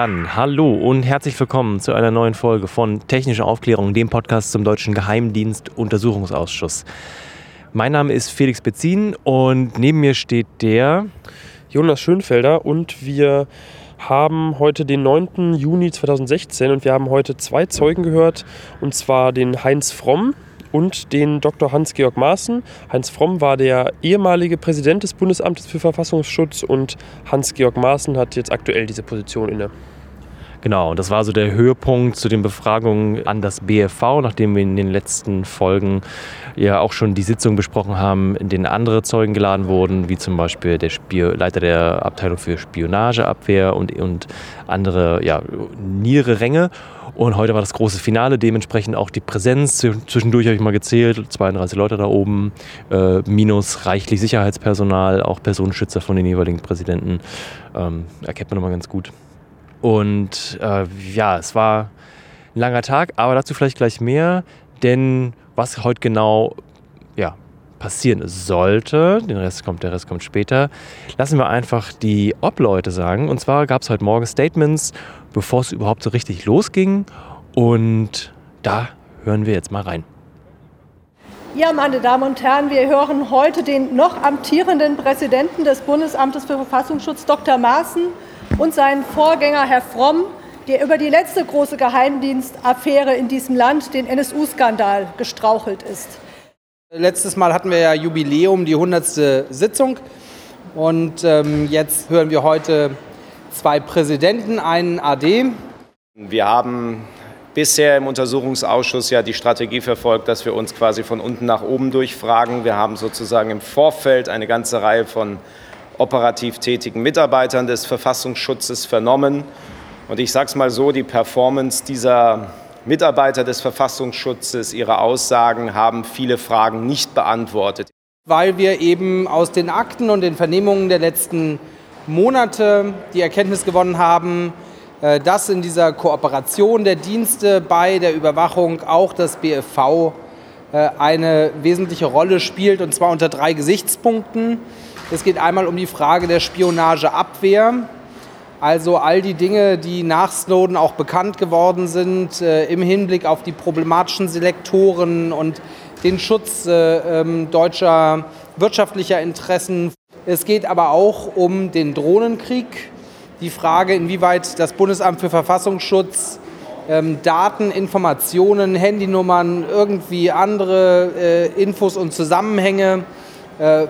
Dann hallo und herzlich willkommen zu einer neuen Folge von Technische Aufklärung, dem Podcast zum Deutschen Geheimdienst Untersuchungsausschuss. Mein Name ist Felix Bezin und neben mir steht der Jonas Schönfelder und wir haben heute den 9. Juni 2016 und wir haben heute zwei Zeugen gehört, und zwar den Heinz Fromm und den Dr. Hans-Georg Maaßen. Heinz Fromm war der ehemalige Präsident des Bundesamtes für Verfassungsschutz und Hans-Georg Maaßen hat jetzt aktuell diese Position inne. Genau, und das war so der Höhepunkt zu den Befragungen an das BFV, nachdem wir in den letzten Folgen ja auch schon die Sitzung besprochen haben, in denen andere Zeugen geladen wurden, wie zum Beispiel der Spio Leiter der Abteilung für Spionageabwehr und, und andere ja, niedere Ränge. Und heute war das große Finale, dementsprechend auch die Präsenz. Zwischendurch habe ich mal gezählt, 32 Leute da oben, äh, minus reichlich Sicherheitspersonal, auch Personenschützer von den jeweiligen Präsidenten. Ähm, erkennt man immer ganz gut. Und äh, ja, es war ein langer Tag, aber dazu vielleicht gleich mehr, denn was heute genau passieren sollte, den Rest kommt, der Rest kommt später, lassen wir einfach die Obleute sagen. Und zwar gab es heute Morgen Statements, bevor es überhaupt so richtig losging. Und da hören wir jetzt mal rein. Ja, meine Damen und Herren, wir hören heute den noch amtierenden Präsidenten des Bundesamtes für Verfassungsschutz, Dr. Maaßen, und seinen Vorgänger, Herr Fromm, der über die letzte große Geheimdienstaffäre in diesem Land, den NSU-Skandal, gestrauchelt ist. Letztes Mal hatten wir ja Jubiläum, die 100. Sitzung. Und ähm, jetzt hören wir heute zwei Präsidenten, einen AD. Wir haben bisher im Untersuchungsausschuss ja die Strategie verfolgt, dass wir uns quasi von unten nach oben durchfragen. Wir haben sozusagen im Vorfeld eine ganze Reihe von operativ tätigen Mitarbeitern des Verfassungsschutzes vernommen. Und ich sage es mal so, die Performance dieser Mitarbeiter des Verfassungsschutzes, ihre Aussagen haben viele Fragen nicht beantwortet. Weil wir eben aus den Akten und den Vernehmungen der letzten Monate die Erkenntnis gewonnen haben, äh, dass in dieser Kooperation der Dienste bei der Überwachung auch das BFV äh, eine wesentliche Rolle spielt, und zwar unter drei Gesichtspunkten. Es geht einmal um die Frage der Spionageabwehr, also all die Dinge, die nach Snowden auch bekannt geworden sind äh, im Hinblick auf die problematischen Selektoren und den Schutz äh, äh, deutscher wirtschaftlicher Interessen. Es geht aber auch um den Drohnenkrieg, die Frage, inwieweit das Bundesamt für Verfassungsschutz ähm, Daten, Informationen, Handynummern, irgendwie andere äh, Infos und Zusammenhänge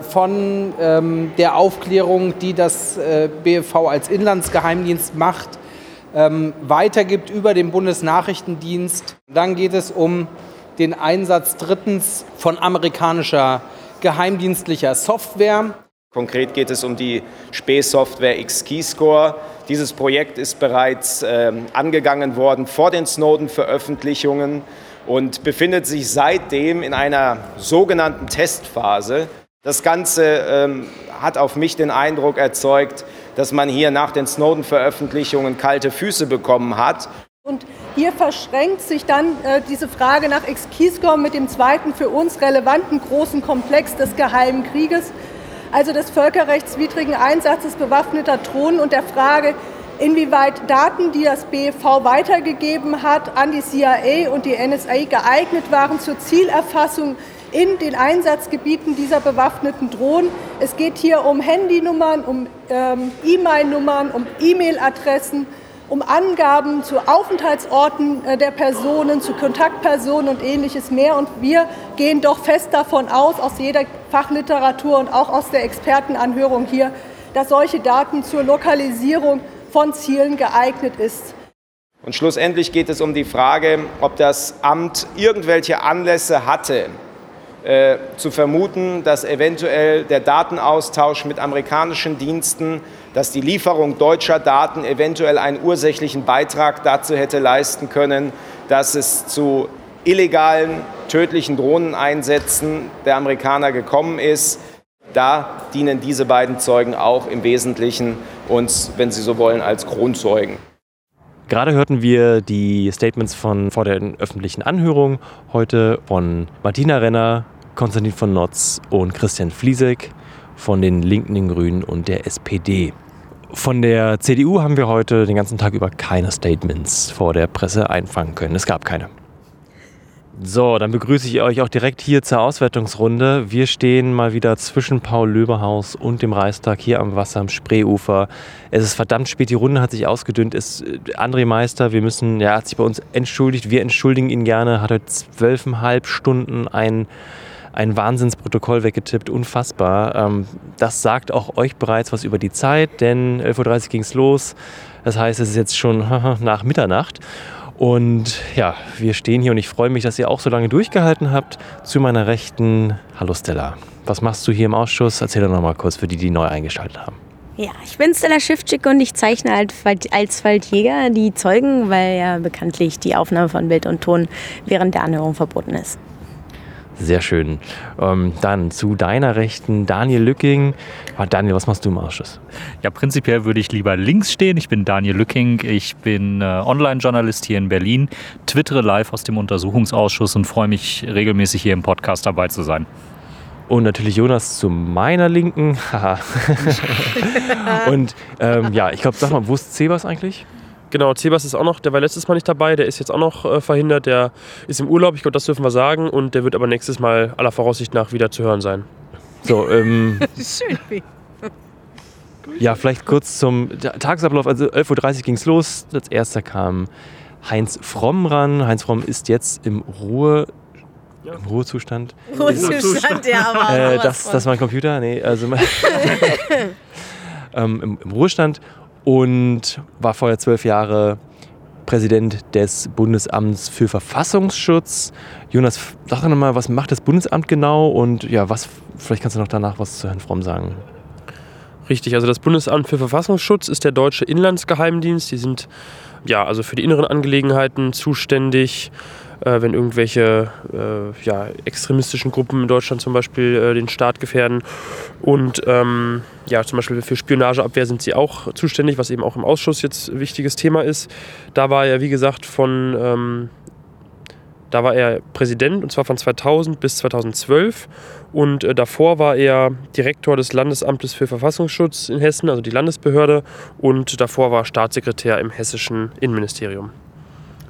von ähm, der Aufklärung, die das äh, BFV als Inlandsgeheimdienst macht, ähm, weitergibt über den Bundesnachrichtendienst. Dann geht es um den Einsatz drittens von amerikanischer geheimdienstlicher Software. Konkret geht es um die Spähsoftware X-Keyscore. Dieses Projekt ist bereits äh, angegangen worden vor den Snowden-Veröffentlichungen und befindet sich seitdem in einer sogenannten Testphase. Das Ganze ähm, hat auf mich den Eindruck erzeugt, dass man hier nach den Snowden-Veröffentlichungen kalte Füße bekommen hat. Und hier verschränkt sich dann äh, diese Frage nach Ex-Keyscore mit dem zweiten für uns relevanten großen Komplex des Geheimen Krieges, also des völkerrechtswidrigen Einsatzes bewaffneter Drohnen und der Frage, inwieweit Daten, die das BFV weitergegeben hat, an die CIA und die NSA geeignet waren zur Zielerfassung in den Einsatzgebieten dieser bewaffneten Drohnen. Es geht hier um Handynummern, um ähm, E-Mail-Nummern, um E-Mail-Adressen, um Angaben zu Aufenthaltsorten äh, der Personen, zu Kontaktpersonen und ähnliches mehr. Und wir gehen doch fest davon aus, aus jeder Fachliteratur und auch aus der Expertenanhörung hier, dass solche Daten zur Lokalisierung von Zielen geeignet ist. Und schlussendlich geht es um die Frage, ob das Amt irgendwelche Anlässe hatte, äh, zu vermuten, dass eventuell der Datenaustausch mit amerikanischen Diensten, dass die Lieferung deutscher Daten eventuell einen ursächlichen Beitrag dazu hätte leisten können, dass es zu illegalen, tödlichen Drohneneinsätzen der Amerikaner gekommen ist. Da dienen diese beiden Zeugen auch im Wesentlichen uns, wenn Sie so wollen, als Kronzeugen. Gerade hörten wir die Statements von vor der öffentlichen Anhörung heute von Martina Renner, Konstantin von Notz und Christian Fliesek von den Linken, den Grünen und der SPD. Von der CDU haben wir heute den ganzen Tag über keine Statements vor der Presse einfangen können. Es gab keine. So, dann begrüße ich euch auch direkt hier zur Auswertungsrunde. Wir stehen mal wieder zwischen Paul Löberhaus und dem Reichstag hier am Wasser am Spreeufer. Es ist verdammt spät, die Runde hat sich ausgedünnt. Ist äh, André Meister, wir müssen, ja, hat sich bei uns entschuldigt. Wir entschuldigen ihn gerne. Hat heute zwölfeinhalb Stunden ein ein Wahnsinnsprotokoll weggetippt, unfassbar. Ähm, das sagt auch euch bereits was über die Zeit, denn 11.30 Uhr ging es los. Das heißt, es ist jetzt schon nach Mitternacht. Und ja, wir stehen hier und ich freue mich, dass ihr auch so lange durchgehalten habt. Zu meiner Rechten, hallo Stella. Was machst du hier im Ausschuss? Erzähl doch noch mal kurz für die, die neu eingeschaltet haben. Ja, ich bin Stella Schiffczyk und ich zeichne als Waldjäger die Zeugen, weil ja bekanntlich die Aufnahme von Bild und Ton während der Anhörung verboten ist. Sehr schön. Ähm, dann zu deiner Rechten Daniel Lücking. Ah, Daniel, was machst du im Ausschuss? Ja, prinzipiell würde ich lieber links stehen. Ich bin Daniel Lücking. Ich bin äh, Online-Journalist hier in Berlin, twittere live aus dem Untersuchungsausschuss und freue mich regelmäßig hier im Podcast dabei zu sein. Und natürlich Jonas zu meiner Linken. und ähm, ja, ich glaube, sag mal, wo ist Cebas eigentlich? Genau, Cebas ist auch noch, der war letztes Mal nicht dabei, der ist jetzt auch noch äh, verhindert, der ist im Urlaub, ich glaube, das dürfen wir sagen, und der wird aber nächstes Mal aller Voraussicht nach wieder zu hören sein. So, ähm. Schön. Ja, vielleicht kurz zum Tagesablauf. Also 11.30 Uhr ging es los. Als erster kam Heinz Fromm ran. Heinz Fromm ist jetzt im Ruhe. Ja. Im Ruhezustand. Ruhezustand, ja, aber. Äh, das, das war ein Computer? Nee, also. ähm, im, im Ruhestand und war vorher zwölf Jahre Präsident des Bundesamts für Verfassungsschutz. Jonas, sag doch nochmal, was macht das Bundesamt genau und ja, was, vielleicht kannst du noch danach was zu Herrn Fromm sagen. Richtig, also das Bundesamt für Verfassungsschutz ist der deutsche Inlandsgeheimdienst. Die sind ja also für die inneren Angelegenheiten zuständig äh, wenn irgendwelche äh, ja, extremistischen Gruppen in Deutschland zum Beispiel äh, den Staat gefährden. Und ähm, ja, zum Beispiel für Spionageabwehr sind sie auch zuständig, was eben auch im Ausschuss jetzt ein wichtiges Thema ist. Da war er, wie gesagt, von ähm, da war er Präsident und zwar von 2000 bis 2012 und äh, davor war er Direktor des Landesamtes für Verfassungsschutz in Hessen, also die Landesbehörde und davor war Staatssekretär im hessischen Innenministerium.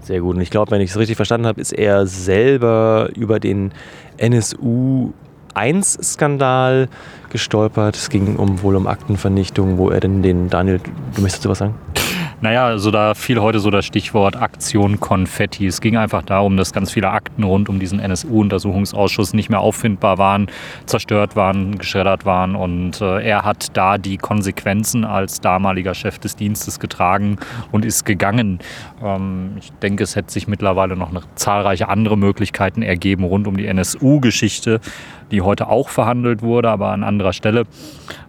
Sehr gut. Und ich glaube, wenn ich es richtig verstanden habe, ist er selber über den NSU 1-Skandal gestolpert. Es ging um, wohl um Aktenvernichtung, wo er denn den Daniel, du möchtest dazu was sagen? Naja, also da fiel heute so das Stichwort Aktion Konfetti. Es ging einfach darum, dass ganz viele Akten rund um diesen NSU-Untersuchungsausschuss nicht mehr auffindbar waren, zerstört waren, geschreddert waren. Und äh, er hat da die Konsequenzen als damaliger Chef des Dienstes getragen und ist gegangen. Ähm, ich denke, es hätte sich mittlerweile noch zahlreiche andere Möglichkeiten ergeben rund um die NSU-Geschichte die heute auch verhandelt wurde, aber an anderer Stelle,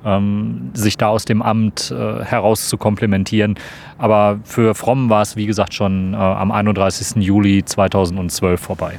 ähm, sich da aus dem Amt äh, heraus zu komplementieren. Aber für Fromm war es, wie gesagt, schon äh, am 31. Juli 2012 vorbei.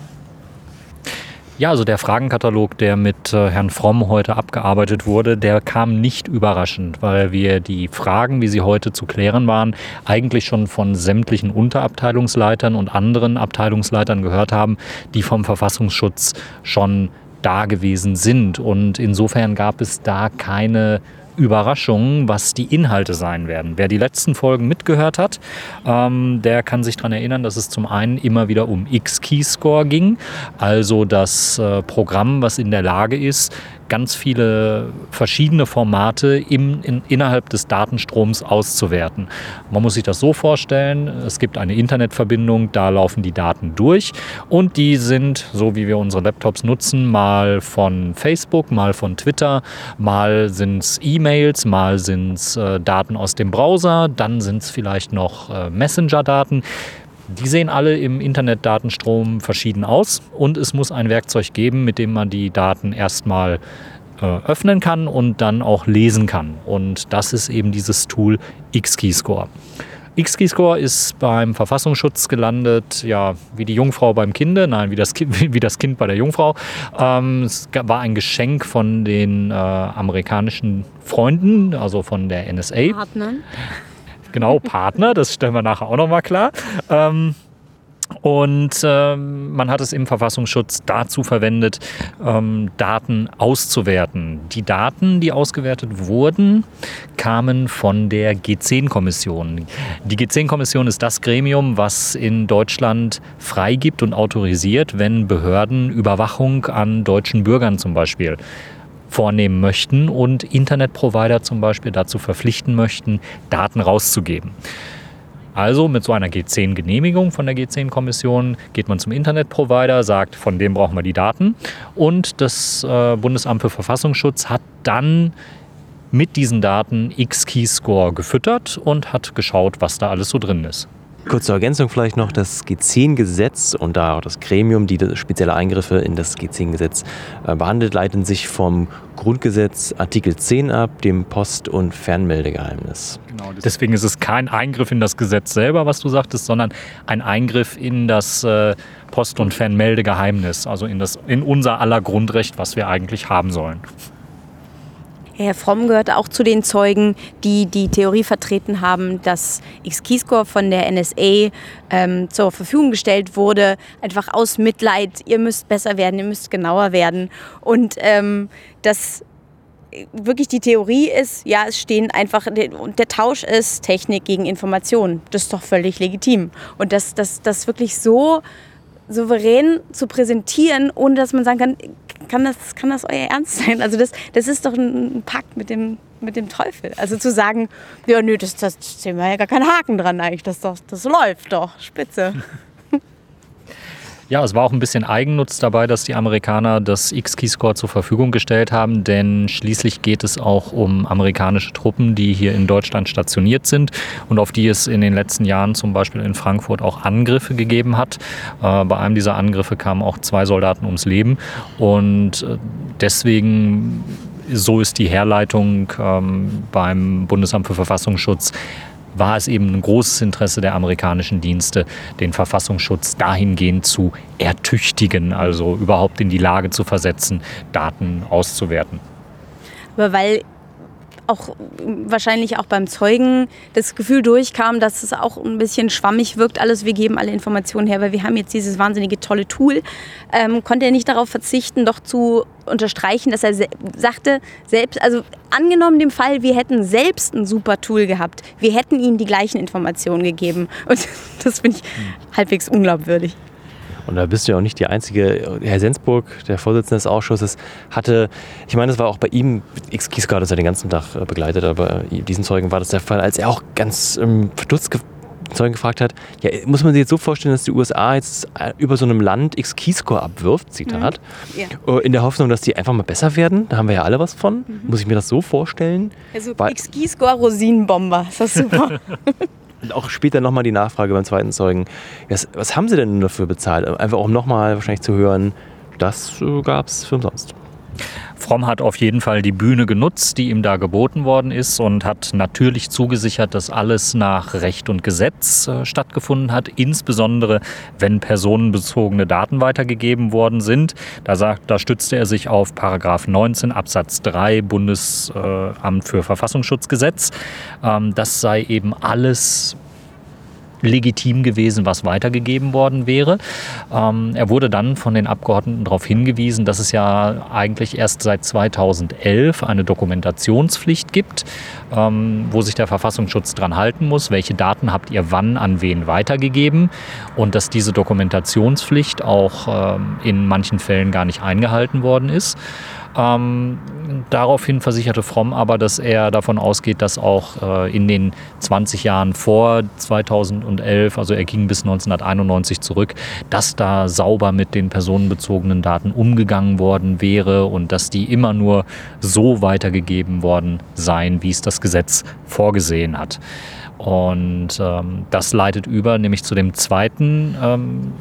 Ja, also der Fragenkatalog, der mit äh, Herrn Fromm heute abgearbeitet wurde, der kam nicht überraschend, weil wir die Fragen, wie sie heute zu klären waren, eigentlich schon von sämtlichen Unterabteilungsleitern und anderen Abteilungsleitern gehört haben, die vom Verfassungsschutz schon da gewesen sind. Und insofern gab es da keine Überraschungen, was die Inhalte sein werden. Wer die letzten Folgen mitgehört hat, ähm, der kann sich daran erinnern, dass es zum einen immer wieder um X-Keyscore ging, also das äh, Programm, was in der Lage ist, ganz viele verschiedene Formate im, in, innerhalb des Datenstroms auszuwerten. Man muss sich das so vorstellen, es gibt eine Internetverbindung, da laufen die Daten durch und die sind, so wie wir unsere Laptops nutzen, mal von Facebook, mal von Twitter, mal sind es E-Mails, mal sind es äh, Daten aus dem Browser, dann sind es vielleicht noch äh, Messenger-Daten. Die sehen alle im Internetdatenstrom verschieden aus und es muss ein Werkzeug geben, mit dem man die Daten erstmal äh, öffnen kann und dann auch lesen kann. Und das ist eben dieses Tool X-Keyscore. X-Keyscore ist beim Verfassungsschutz gelandet, ja, wie die Jungfrau beim Kinde, nein, wie das Kind, wie das kind bei der Jungfrau. Ähm, es war ein Geschenk von den äh, amerikanischen Freunden, also von der NSA. Partnern. Genau, Partner, das stellen wir nachher auch nochmal klar. Ähm, Und ähm, man hat es im Verfassungsschutz dazu verwendet, ähm, Daten auszuwerten. Die Daten, die ausgewertet wurden, kamen von der G10-Kommission. Die G10-Kommission ist das Gremium, was in Deutschland freigibt und autorisiert, wenn Behörden Überwachung an deutschen Bürgern zum Beispiel vornehmen möchten und Internetprovider zum Beispiel dazu verpflichten möchten, Daten rauszugeben. Also mit so einer G10-Genehmigung von der G10-Kommission geht man zum Internetprovider, sagt, von dem brauchen wir die Daten. Und das äh, Bundesamt für Verfassungsschutz hat dann mit diesen Daten X-Keyscore gefüttert und hat geschaut, was da alles so drin ist. Kurze Ergänzung vielleicht noch, das G10-Gesetz und da auch das Gremium, die spezielle Eingriffe in das G10-Gesetz äh, behandelt, leiten sich vom Grundgesetz Artikel 10 ab, dem Post- und Fernmeldegeheimnis. Genau, deswegen ist es kein Eingriff in das Gesetz selber, was du sagtest, sondern ein Eingriff in das äh, Post- und Fernmeldegeheimnis, also in, das, in unser aller Grundrecht, was wir eigentlich haben sollen. Herr Fromm gehört auch zu den Zeugen, die die Theorie vertreten haben, dass X-Keyscore von der NSA ähm, zur Verfügung gestellt wurde, einfach aus Mitleid, ihr müsst besser werden, ihr müsst genauer werden. Und ähm, dass wirklich die Theorie ist, ja, es stehen einfach, und der Tausch ist Technik gegen Information. Das ist doch völlig legitim. Und dass das wirklich so souverän zu präsentieren, ohne dass man sagen kann, kann das, kann das euer Ernst sein? Also das, das ist doch ein Pakt mit dem, mit dem Teufel. Also zu sagen, ja, nö, das, das sehen wir ja gar keinen Haken dran eigentlich, das, doch, das läuft doch, spitze. Ja, es war auch ein bisschen Eigennutz dabei, dass die Amerikaner das X-Keyscore zur Verfügung gestellt haben, denn schließlich geht es auch um amerikanische Truppen, die hier in Deutschland stationiert sind und auf die es in den letzten Jahren zum Beispiel in Frankfurt auch Angriffe gegeben hat. Äh, bei einem dieser Angriffe kamen auch zwei Soldaten ums Leben und äh, deswegen so ist die Herleitung ähm, beim Bundesamt für Verfassungsschutz war es eben ein großes Interesse der amerikanischen Dienste, den Verfassungsschutz dahingehend zu ertüchtigen, also überhaupt in die Lage zu versetzen, Daten auszuwerten. Aber weil auch wahrscheinlich auch beim Zeugen das Gefühl durchkam, dass es auch ein bisschen schwammig wirkt, alles, wir geben alle Informationen her, weil wir haben jetzt dieses wahnsinnige tolle Tool, ähm, konnte er nicht darauf verzichten, doch zu unterstreichen, dass er se sagte, selbst, also angenommen dem Fall, wir hätten selbst ein super Tool gehabt, wir hätten ihnen die gleichen Informationen gegeben. Und das finde ich halbwegs unglaubwürdig. Und da bist du ja auch nicht die Einzige. Herr Sensburg, der Vorsitzende des Ausschusses, hatte, ich meine, das war auch bei ihm, X-Kiska hat das ja den ganzen Tag äh, begleitet, aber diesen Zeugen war das der Fall, als er auch ganz ähm, verdutzt ge Zeugen gefragt hat, ja, muss man sich jetzt so vorstellen, dass die USA jetzt äh, über so einem Land X-Keyscore abwirft, Zitat, mhm. ja. Äh, in der Hoffnung, dass die einfach mal besser werden? Da haben wir ja alle was von. Mhm. Muss ich mir das so vorstellen? Also X-Keyscore Rosinenbomber, ist das super. Auch später nochmal die Nachfrage beim zweiten Zeugen. Was, was haben Sie denn dafür bezahlt? Einfach um nochmal wahrscheinlich zu hören, das äh, gab es für umsonst. Fromm hat auf jeden Fall die Bühne genutzt, die ihm da geboten worden ist und hat natürlich zugesichert, dass alles nach Recht und Gesetz äh, stattgefunden hat, insbesondere wenn personenbezogene Daten weitergegeben worden sind. Da, sagt, da stützte er sich auf Paragraph 19 Absatz 3 Bundesamt für Verfassungsschutzgesetz. Ähm, das sei eben alles legitim gewesen, was weitergegeben worden wäre. Ähm, er wurde dann von den Abgeordneten darauf hingewiesen, dass es ja eigentlich erst seit 2011 eine Dokumentationspflicht gibt, ähm, wo sich der Verfassungsschutz dran halten muss, welche Daten habt ihr wann an wen weitergegeben und dass diese Dokumentationspflicht auch ähm, in manchen Fällen gar nicht eingehalten worden ist. Ähm, daraufhin versicherte Fromm aber, dass er davon ausgeht, dass auch äh, in den 20 Jahren vor 2011, also er ging bis 1991 zurück, dass da sauber mit den personenbezogenen Daten umgegangen worden wäre und dass die immer nur so weitergegeben worden seien, wie es das Gesetz vorgesehen hat. Und ähm, das leitet über nämlich zu dem zweiten ähm,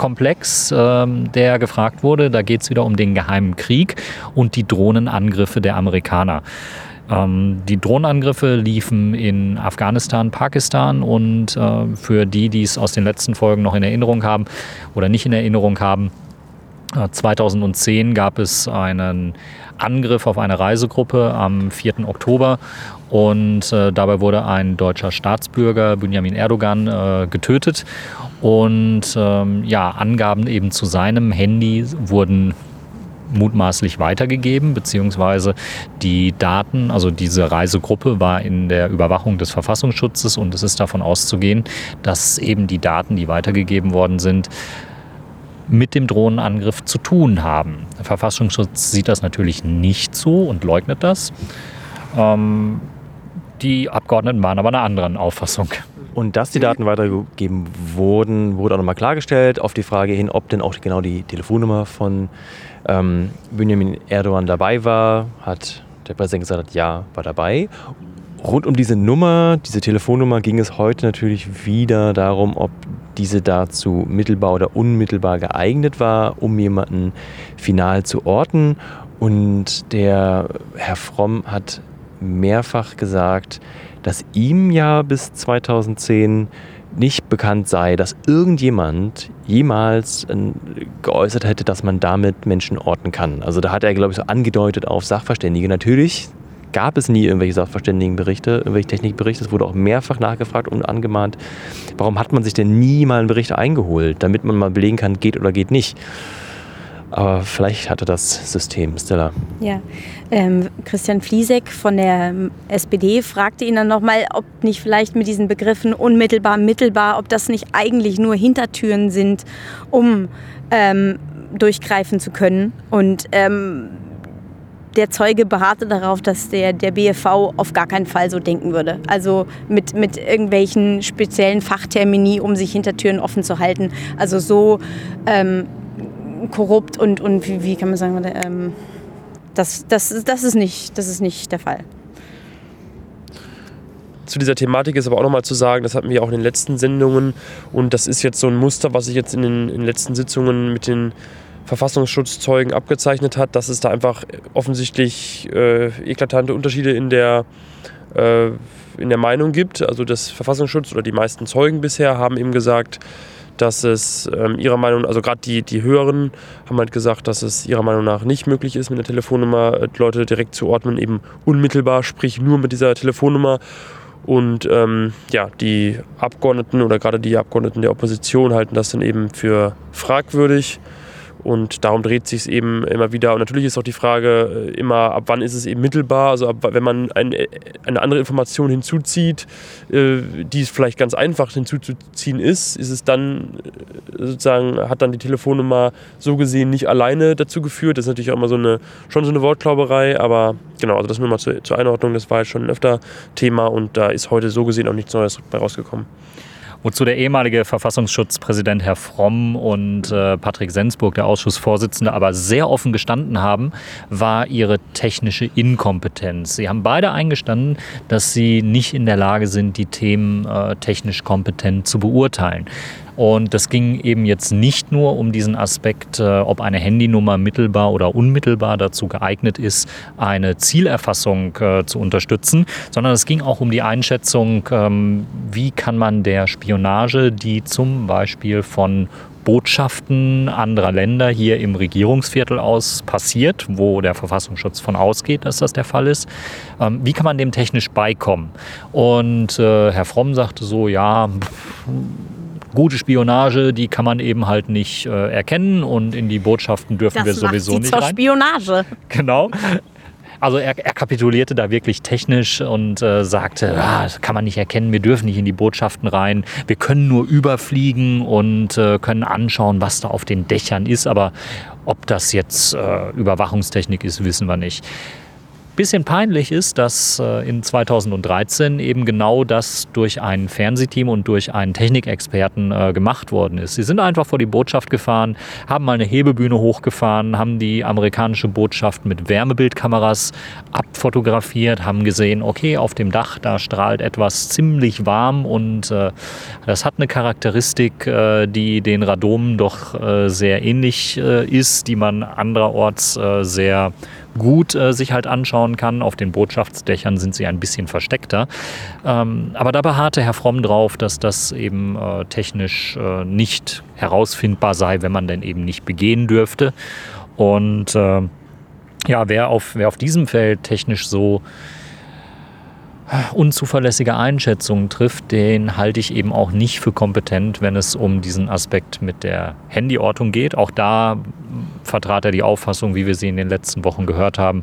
Komplex, ähm, der gefragt wurde. Da geht es wieder um den geheimen Krieg und die Drohnenangriffe der Amerikaner. Ähm, die Drohnenangriffe liefen in Afghanistan, Pakistan und äh, für die, die es aus den letzten Folgen noch in Erinnerung haben oder nicht in Erinnerung haben, 2010 gab es einen Angriff auf eine Reisegruppe am 4. Oktober und äh, dabei wurde ein deutscher Staatsbürger, Benjamin Erdogan, äh, getötet. Und ähm, ja, Angaben eben zu seinem Handy wurden mutmaßlich weitergegeben, beziehungsweise die Daten, also diese Reisegruppe war in der Überwachung des Verfassungsschutzes und es ist davon auszugehen, dass eben die Daten, die weitergegeben worden sind, mit dem Drohnenangriff zu tun haben. Der Verfassungsschutz sieht das natürlich nicht so und leugnet das. Ähm, die Abgeordneten waren aber einer anderen Auffassung. Und dass die Daten weitergegeben wurden, wurde auch nochmal klargestellt auf die Frage hin, ob denn auch genau die Telefonnummer von ähm, Benjamin Erdogan dabei war, hat der Präsident gesagt, ja, war dabei. Rund um diese Nummer, diese Telefonnummer ging es heute natürlich wieder darum, ob diese dazu mittelbar oder unmittelbar geeignet war, um jemanden final zu orten. Und der Herr Fromm hat mehrfach gesagt, dass ihm ja bis 2010 nicht bekannt sei, dass irgendjemand jemals äh, geäußert hätte, dass man damit Menschen orten kann. Also da hat er, glaube ich, so angedeutet auf Sachverständige. Natürlich gab es nie irgendwelche Sachverständigenberichte, irgendwelche Technikberichte. Es wurde auch mehrfach nachgefragt und angemahnt. Warum hat man sich denn nie mal einen Bericht eingeholt, damit man mal belegen kann, geht oder geht nicht? Aber vielleicht hatte das System, Stella. Ja, ähm, Christian Fliesek von der SPD fragte ihn dann nochmal, ob nicht vielleicht mit diesen Begriffen unmittelbar, mittelbar, ob das nicht eigentlich nur Hintertüren sind, um ähm, durchgreifen zu können. Und ähm, der Zeuge beharrte darauf, dass der, der BFV auf gar keinen Fall so denken würde. Also mit, mit irgendwelchen speziellen Fachtermini, um sich Hintertüren offen zu halten. Also so ähm, korrupt und, und wie, wie kann man sagen, ähm, das, das, das, ist nicht, das ist nicht der Fall. Zu dieser Thematik ist aber auch nochmal zu sagen, das hatten wir auch in den letzten Sendungen und das ist jetzt so ein Muster, was sich jetzt in den, in den letzten Sitzungen mit den Verfassungsschutzzeugen abgezeichnet hat, dass es da einfach offensichtlich äh, eklatante Unterschiede in der, äh, in der Meinung gibt. Also das Verfassungsschutz oder die meisten Zeugen bisher haben eben gesagt, dass es ähm, ihrer Meinung, also gerade die, die höheren haben halt gesagt, dass es ihrer Meinung nach nicht möglich ist, mit der Telefonnummer äh, Leute direkt zu ordnen, eben unmittelbar, sprich nur mit dieser Telefonnummer. Und ähm, ja, die Abgeordneten oder gerade die Abgeordneten der Opposition halten das dann eben für fragwürdig. Und darum dreht sich es eben immer wieder. Und natürlich ist auch die Frage äh, immer, ab wann ist es eben mittelbar? Also ab, wenn man ein, eine andere Information hinzuzieht, äh, die es vielleicht ganz einfach hinzuzuziehen ist, ist es dann äh, sozusagen, hat dann die Telefonnummer so gesehen nicht alleine dazu geführt. Das ist natürlich auch immer so eine, schon so eine Wortklauberei, aber genau, also das nur mal zur, zur Einordnung, das war jetzt schon öfter Thema und da ist heute so gesehen auch nichts Neues bei rausgekommen. Wozu der ehemalige Verfassungsschutzpräsident Herr Fromm und äh, Patrick Sensburg, der Ausschussvorsitzende, aber sehr offen gestanden haben, war ihre technische Inkompetenz. Sie haben beide eingestanden, dass sie nicht in der Lage sind, die Themen äh, technisch kompetent zu beurteilen. Und das ging eben jetzt nicht nur um diesen Aspekt, äh, ob eine Handynummer mittelbar oder unmittelbar dazu geeignet ist, eine Zielerfassung äh, zu unterstützen, sondern es ging auch um die Einschätzung, ähm, wie kann man der Spionage, die zum Beispiel von Botschaften anderer Länder hier im Regierungsviertel aus passiert, wo der Verfassungsschutz von ausgeht, dass das der Fall ist. Ähm, wie kann man dem technisch beikommen? Und äh, Herr Fromm sagte so, ja, gute Spionage, die kann man eben halt nicht äh, erkennen und in die Botschaften dürfen das wir sowieso macht nicht zur rein. Spionage. Genau. Also er, er, kapitulierte da wirklich technisch und äh, sagte, ah, das kann man nicht erkennen, wir dürfen nicht in die Botschaften rein, wir können nur überfliegen und äh, können anschauen, was da auf den Dächern ist, aber ob das jetzt äh, Überwachungstechnik ist, wissen wir nicht bisschen peinlich ist, dass äh, in 2013 eben genau das durch ein Fernsehteam und durch einen Technikexperten äh, gemacht worden ist. Sie sind einfach vor die Botschaft gefahren, haben mal eine Hebebühne hochgefahren, haben die amerikanische Botschaft mit Wärmebildkameras abfotografiert, haben gesehen, okay, auf dem Dach, da strahlt etwas ziemlich warm und äh, das hat eine Charakteristik, die den Radomen doch sehr ähnlich äh, ist, die man andererorts sehr gut äh, sich halt anschauen kann. Auf den Botschaftsdächern sind sie ein bisschen versteckter. Ähm, aber da beharrte Herr Fromm drauf, dass das eben äh, technisch äh, nicht herausfindbar sei, wenn man denn eben nicht begehen dürfte. Und äh, ja, wer auf, wer auf diesem Feld technisch so unzuverlässige Einschätzungen trifft, den halte ich eben auch nicht für kompetent, wenn es um diesen Aspekt mit der Handyortung geht. Auch da vertrat er die Auffassung, wie wir sie in den letzten Wochen gehört haben,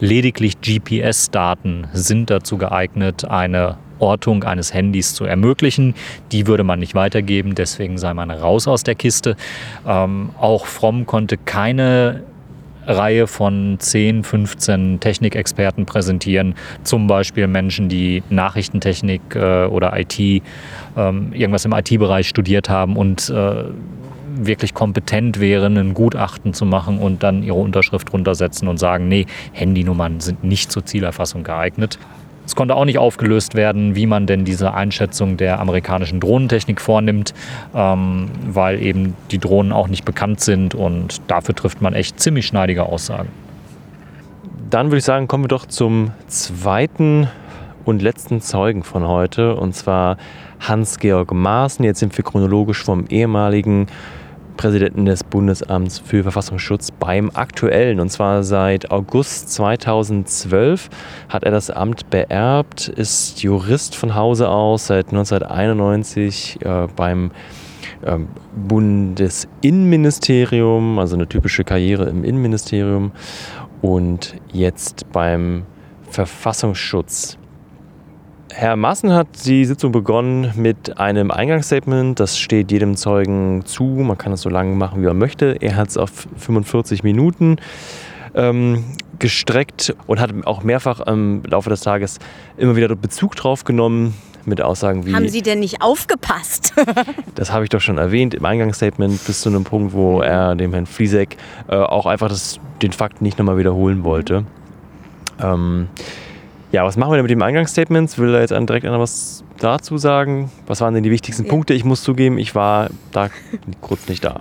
lediglich GPS-Daten sind dazu geeignet, eine Ortung eines Handys zu ermöglichen. Die würde man nicht weitergeben, deswegen sei man raus aus der Kiste. Ähm, auch Fromm konnte keine Reihe von 10, 15 Technikexperten präsentieren. Zum Beispiel Menschen, die Nachrichtentechnik äh, oder IT, ähm, irgendwas im IT-Bereich studiert haben und äh, wirklich kompetent wären, ein Gutachten zu machen und dann ihre Unterschrift runtersetzen und sagen, nee, Handynummern sind nicht zur Zielerfassung geeignet. Es konnte auch nicht aufgelöst werden, wie man denn diese Einschätzung der amerikanischen Drohnentechnik vornimmt, ähm, weil eben die Drohnen auch nicht bekannt sind und dafür trifft man echt ziemlich schneidige Aussagen. Dann würde ich sagen, kommen wir doch zum zweiten und letzten Zeugen von heute, und zwar Hans-Georg Maaßen. Jetzt sind wir chronologisch vom ehemaligen Präsidenten des Bundesamts für Verfassungsschutz beim aktuellen. Und zwar seit August 2012 hat er das Amt beerbt, ist Jurist von Hause aus, seit 1991 äh, beim äh, Bundesinnenministerium, also eine typische Karriere im Innenministerium und jetzt beim Verfassungsschutz. Herr Maaßen hat die Sitzung begonnen mit einem Eingangsstatement. Das steht jedem Zeugen zu. Man kann es so lange machen, wie man möchte. Er hat es auf 45 Minuten ähm, gestreckt und hat auch mehrfach im Laufe des Tages immer wieder Bezug drauf genommen mit Aussagen wie. Haben Sie denn nicht aufgepasst? das habe ich doch schon erwähnt im Eingangsstatement bis zu einem Punkt, wo er dem Herrn Fliesek äh, auch einfach das, den Fakt nicht nochmal wiederholen wollte. Ähm, ja, was machen wir denn mit dem Eingangsstatement? Will da jetzt direkt einer was dazu sagen? Was waren denn die wichtigsten ja. Punkte? Ich muss zugeben, ich war da kurz nicht da.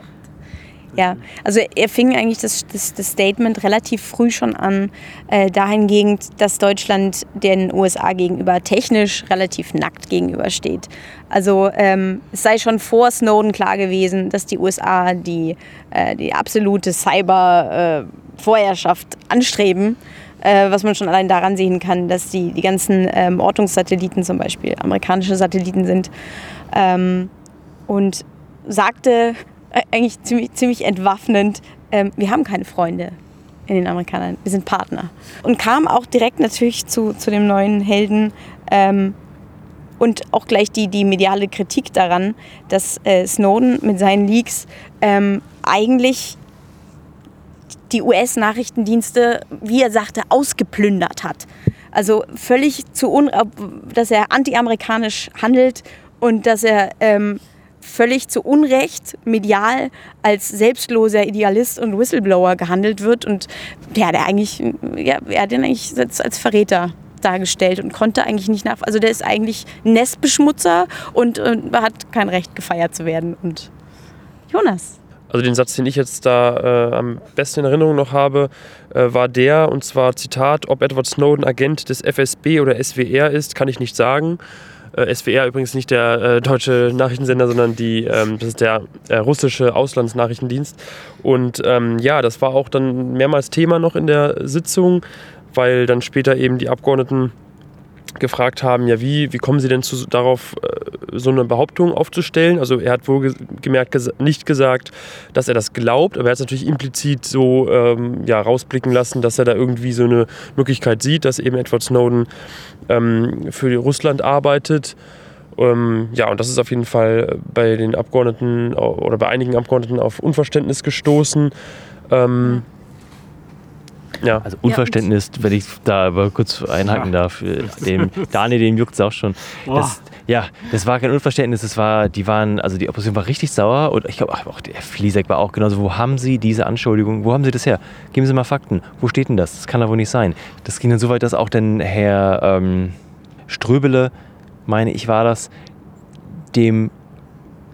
Ja, also er fing eigentlich das, das, das Statement relativ früh schon an, äh, dahingehend, dass Deutschland den USA gegenüber technisch relativ nackt gegenübersteht. Also ähm, es sei schon vor Snowden klar gewesen, dass die USA die, äh, die absolute Cyber-Vorherrschaft äh, anstreben äh, was man schon allein daran sehen kann, dass die, die ganzen ähm, Ortungssatelliten zum Beispiel amerikanische Satelliten sind. Ähm, und sagte äh, eigentlich ziemlich, ziemlich entwaffnend, ähm, wir haben keine Freunde in den Amerikanern, wir sind Partner. Und kam auch direkt natürlich zu, zu dem neuen Helden ähm, und auch gleich die, die mediale Kritik daran, dass äh, Snowden mit seinen Leaks ähm, eigentlich die US-Nachrichtendienste, wie er sagte, ausgeplündert hat. Also völlig zu un dass er anti-amerikanisch handelt und dass er ähm, völlig zu Unrecht medial als selbstloser Idealist und Whistleblower gehandelt wird und der eigentlich, ja, er hat ihn eigentlich als, als Verräter dargestellt und konnte eigentlich nicht nach. Also der ist eigentlich Nestbeschmutzer und, und hat kein Recht gefeiert zu werden. Und Jonas. Also den Satz, den ich jetzt da äh, am besten in Erinnerung noch habe, äh, war der, und zwar Zitat, ob Edward Snowden Agent des FSB oder SWR ist, kann ich nicht sagen. Äh, SWR übrigens nicht der äh, deutsche Nachrichtensender, sondern die, ähm, das ist der äh, russische Auslandsnachrichtendienst. Und ähm, ja, das war auch dann mehrmals Thema noch in der Sitzung, weil dann später eben die Abgeordneten gefragt haben, ja, wie, wie kommen Sie denn zu, darauf, äh, so eine Behauptung aufzustellen? Also er hat wohl gemerkt ges nicht gesagt, dass er das glaubt, aber er hat es natürlich implizit so ähm, ja, rausblicken lassen, dass er da irgendwie so eine Möglichkeit sieht, dass eben Edward Snowden ähm, für Russland arbeitet. Ähm, ja, und das ist auf jeden Fall bei den Abgeordneten oder bei einigen Abgeordneten auf Unverständnis gestoßen. Ähm, ja. Also Unverständnis, wenn ich da aber kurz einhaken ja. darf. Dem, Daniel, dem juckt es auch schon. Das, ja, das war kein Unverständnis, das war, die waren, also die Opposition war richtig sauer und ich glaube auch der Fliesek war auch genauso. Wo haben Sie diese Anschuldigung, wo haben Sie das her? Geben Sie mal Fakten. Wo steht denn das? Das kann doch wohl nicht sein. Das ging dann so weit, dass auch dann Herr ähm, Ströbele, meine ich war das, dem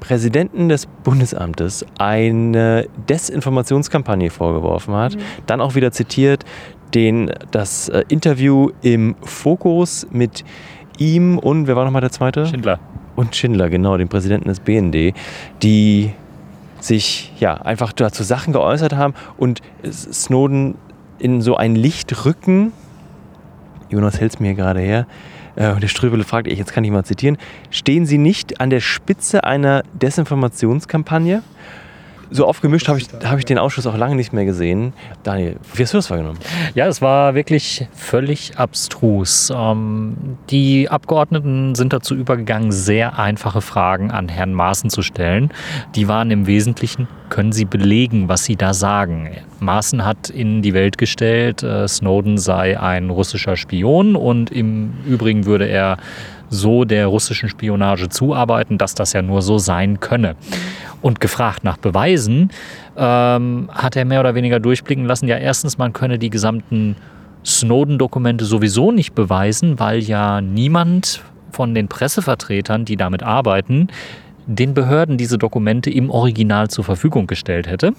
Präsidenten des Bundesamtes eine Desinformationskampagne vorgeworfen hat, mhm. dann auch wieder zitiert, den das äh, Interview im Fokus mit ihm und wer war nochmal der zweite? Schindler. Und Schindler, genau, dem Präsidenten des BND, die sich ja einfach dazu Sachen geäußert haben und Snowden in so ein Licht rücken. Jonas hält es mir gerade her. Äh, der Ströbele fragt, ich, jetzt kann ich mal zitieren, stehen Sie nicht an der Spitze einer Desinformationskampagne? So oft gemischt habe ich, hab ich den Ausschuss auch lange nicht mehr gesehen. Daniel, wie hast du das wahrgenommen? Ja, es war wirklich völlig abstrus. Ähm, die Abgeordneten sind dazu übergegangen, sehr einfache Fragen an Herrn Maaßen zu stellen. Die waren im Wesentlichen, können Sie belegen, was Sie da sagen? Maaßen hat in die Welt gestellt, äh, Snowden sei ein russischer Spion und im Übrigen würde er so der russischen Spionage zuarbeiten, dass das ja nur so sein könne. Und gefragt nach Beweisen ähm, hat er mehr oder weniger durchblicken lassen, ja erstens, man könne die gesamten Snowden-Dokumente sowieso nicht beweisen, weil ja niemand von den Pressevertretern, die damit arbeiten, den Behörden diese Dokumente im Original zur Verfügung gestellt hätte.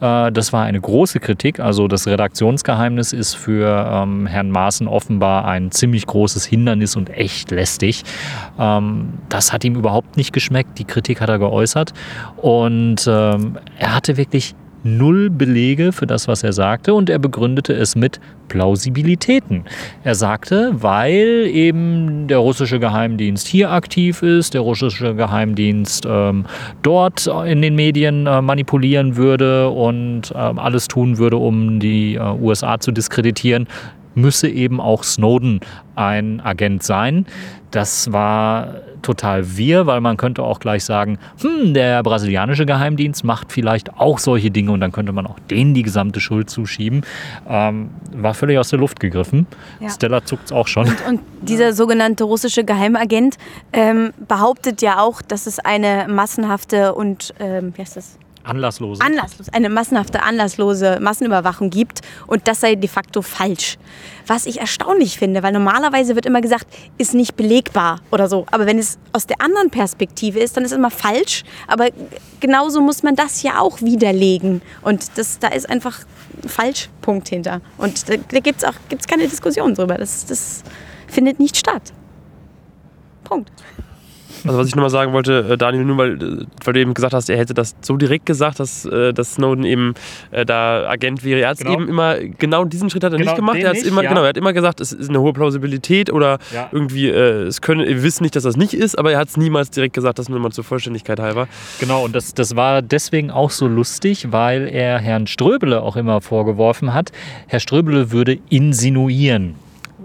Äh, das war eine große Kritik. Also das Redaktionsgeheimnis ist für ähm, Herrn Maaßen offenbar ein ziemlich großes Hindernis und echt lästig. Ähm, das hat ihm überhaupt nicht geschmeckt. Die Kritik hat er geäußert. Und ähm, er hatte wirklich null Belege für das, was er sagte und er begründete es mit Plausibilitäten. Er sagte, weil eben der russische Geheimdienst hier aktiv ist, der russische Geheimdienst ähm, dort in den Medien äh, manipulieren würde und äh, alles tun würde, um die äh, USA zu diskreditieren, müsse eben auch Snowden ein Agent sein. Das war total wir, weil man könnte auch gleich sagen, hm, der brasilianische Geheimdienst macht vielleicht auch solche Dinge und dann könnte man auch denen die gesamte Schuld zuschieben. Ähm, war völlig aus der Luft gegriffen. Ja. Stella zuckt es auch schon. Und, und, dieser sogenannte russische Geheimagent ähm, behauptet ja auch, dass es eine massenhafte und, ähm, wie heißt das? Anlasslose. Anlasslos, eine massenhafte, anlasslose Massenüberwachung gibt und das sei de facto falsch. Was ich erstaunlich finde, weil normalerweise wird immer gesagt, ist nicht belegbar oder so. Aber wenn es aus der anderen Perspektive ist, dann ist es immer falsch. Aber genauso muss man das ja auch widerlegen. Und das, da ist einfach ein Falschpunkt hinter. Und da, da gibt es auch gibt's keine Diskussion drüber. Das, das findet nicht statt. Punkt. Also was ich nochmal sagen wollte, äh, Daniel, nur weil, äh, weil du eben gesagt hast, er hätte das so direkt gesagt, dass, äh, dass Snowden eben da Agent wäre. Er hat es genau. eben immer, genau diesen Schritt hat er genau, nicht gemacht. Er, nicht, immer, ja. genau, er hat immer gesagt, es ist eine hohe Plausibilität oder ja. irgendwie, es können, wir wissen nicht, dass das nicht ist, aber er hat es niemals direkt gesagt, das nur mal zur Vollständigkeit halber. Genau, und das, das war deswegen auch so lustig, weil er Herrn Ströbele auch immer vorgeworfen hat, Herr Ströbele würde insinuieren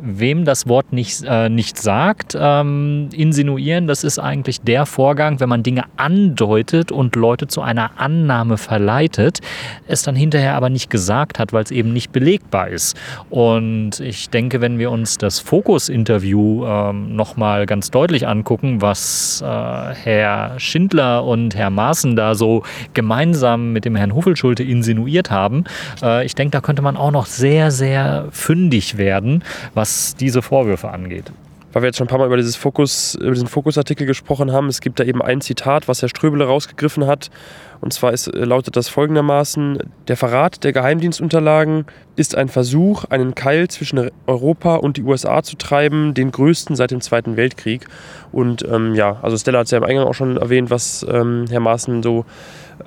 wem das Wort nicht, äh, nicht sagt, ähm, insinuieren, das ist eigentlich der Vorgang, wenn man Dinge andeutet und Leute zu einer Annahme verleitet, es dann hinterher aber nicht gesagt hat, weil es eben nicht belegbar ist. Und ich denke, wenn wir uns das Fokus-Interview ähm, nochmal ganz deutlich angucken, was äh, Herr Schindler und Herr Maaßen da so gemeinsam mit dem Herrn Huffelschulte insinuiert haben, äh, ich denke, da könnte man auch noch sehr, sehr fündig werden, was was diese Vorwürfe angeht. Weil wir jetzt schon ein paar Mal über, dieses Fokus, über diesen Fokusartikel gesprochen haben, es gibt da eben ein Zitat, was Herr Ströbele rausgegriffen hat. Und zwar ist, äh, lautet das folgendermaßen: Der Verrat der Geheimdienstunterlagen ist ein Versuch, einen Keil zwischen Europa und die USA zu treiben, den größten seit dem Zweiten Weltkrieg. Und ähm, ja, also Stella hat es ja im Eingang auch schon erwähnt, was ähm, Herr Maaßen so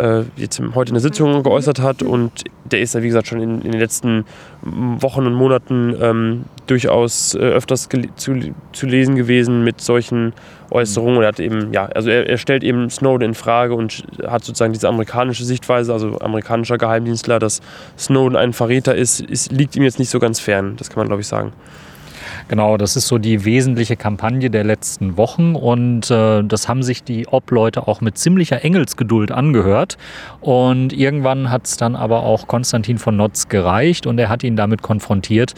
äh, jetzt heute in der Sitzung geäußert hat. Und der ist ja, wie gesagt, schon in, in den letzten Wochen und Monaten ähm, durchaus äh, öfters zu, zu lesen gewesen mit solchen Äußerungen. Und er hat eben, ja, also er, er stellt eben Snowden in Frage und hat sozusagen diese amerikanische Sichtweise, also amerikanischer Geheimdienstler, dass Snowden ein Verräter ist, ist liegt ihm jetzt nicht so ganz fern. Das kann man, glaube ich, sagen. Genau, das ist so die wesentliche Kampagne der letzten Wochen und äh, das haben sich die Obleute auch mit ziemlicher Engelsgeduld angehört. Und irgendwann hat es dann aber auch Konstantin von Notz gereicht und er hat ihn damit konfrontiert,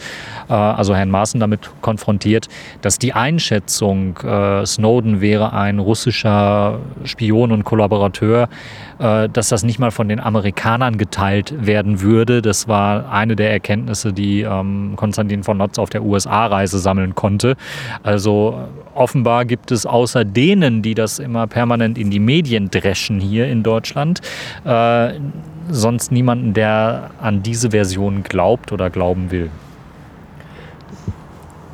äh, also Herrn Maaßen damit konfrontiert, dass die Einschätzung, äh, Snowden wäre ein russischer Spion und Kollaborateur, äh, dass das nicht mal von den Amerikanern geteilt werden würde. Das war eine der Erkenntnisse, die ähm, Konstantin von Notz auf der USA-Reise sammeln konnte. Also offenbar gibt es außer denen, die das immer permanent in die Medien dreschen hier in Deutschland, äh, sonst niemanden, der an diese Version glaubt oder glauben will.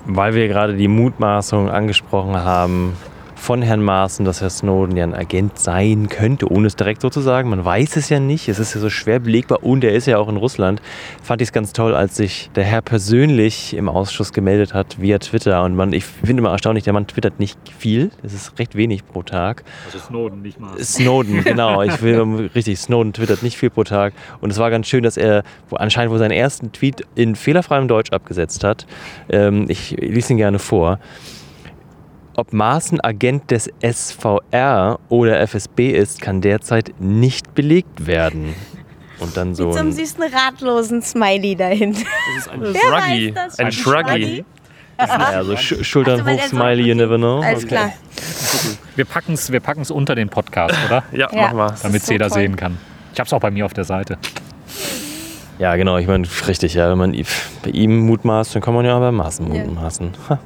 Weil wir gerade die Mutmaßung angesprochen haben, von Herrn Maaßen, dass Herr Snowden ja ein Agent sein könnte, ohne es direkt so zu sagen. Man weiß es ja nicht. Es ist ja so schwer belegbar und er ist ja auch in Russland. Fand ich es ganz toll, als sich der Herr persönlich im Ausschuss gemeldet hat via Twitter. Und man, ich finde immer erstaunlich, der Mann twittert nicht viel. Es ist recht wenig pro Tag. Also Snowden, nicht mal. Snowden, genau. Ich will richtig, Snowden twittert nicht viel pro Tag. Und es war ganz schön, dass er wo, anscheinend wohl seinen ersten Tweet in fehlerfreiem Deutsch abgesetzt hat. Ähm, ich lese ihn gerne vor ob Maaßen Agent des SVR oder FSB ist, kann derzeit nicht belegt werden. Und dann so. Mit so einem ein, süßen, ratlosen Smiley dahinter. Das ist ein Shruggy. weiß das? Ein Shruggy. naja, so Sch Schultern Also, hoch, Smiley, you never know. Alles klar. Wir packen es wir packen's unter den Podcast, oder? Ja, Ja. machen wir. Damit es so jeder toll. sehen kann. Ich habe es auch bei mir auf der Seite. Ja, genau, ich meine, richtig, ja. Wenn man bei ihm mutmaßt, dann kann man ja auch bei Maaßen Ja. mutmaßen. Ha.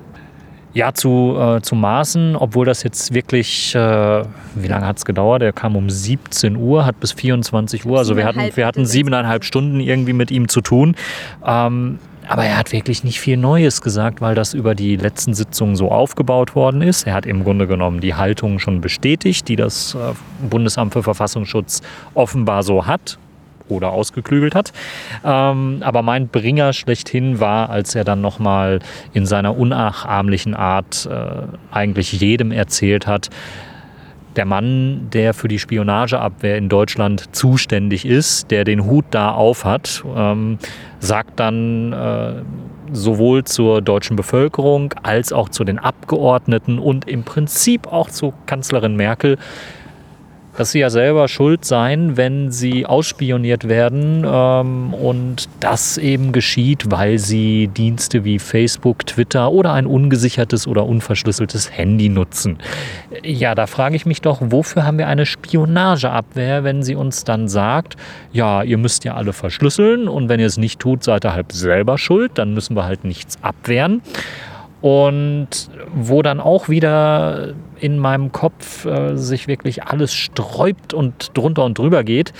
Ja, zu, äh, zu Maßen, obwohl das jetzt wirklich, äh, wie lange hat es gedauert? Er kam um 17 Uhr, hat bis 24 Uhr, also wir hatten, Siebeneinhalb wir hatten siebeneinhalb Stunden irgendwie mit ihm zu tun. Ähm, aber er hat wirklich nicht viel Neues gesagt, weil das über die letzten Sitzungen so aufgebaut worden ist. Er hat im Grunde genommen die Haltung schon bestätigt, die das äh, Bundesamt für Verfassungsschutz offenbar so hat oder ausgeklügelt hat. Ähm, aber mein Bringer schlechthin war, als er dann nochmal in seiner unnachahmlichen Art äh, eigentlich jedem erzählt hat, der Mann, der für die Spionageabwehr in Deutschland zuständig ist, der den Hut da aufhat, ähm, sagt dann äh, sowohl zur deutschen Bevölkerung als auch zu den Abgeordneten und im Prinzip auch zu Kanzlerin Merkel, dass sie ja selber schuld seien, wenn sie ausspioniert werden ähm, und das eben geschieht, weil sie Dienste wie Facebook, Twitter oder ein ungesichertes oder unverschlüsseltes Handy nutzen. Ja, da frage ich mich doch, wofür haben wir eine Spionageabwehr, wenn sie uns dann sagt, ja, ihr müsst ja alle verschlüsseln und wenn ihr es nicht tut, seid ihr halt selber schuld, dann müssen wir halt nichts abwehren. Und wo dann auch wieder in meinem Kopf äh, sich wirklich alles sträubt und drunter und drüber geht.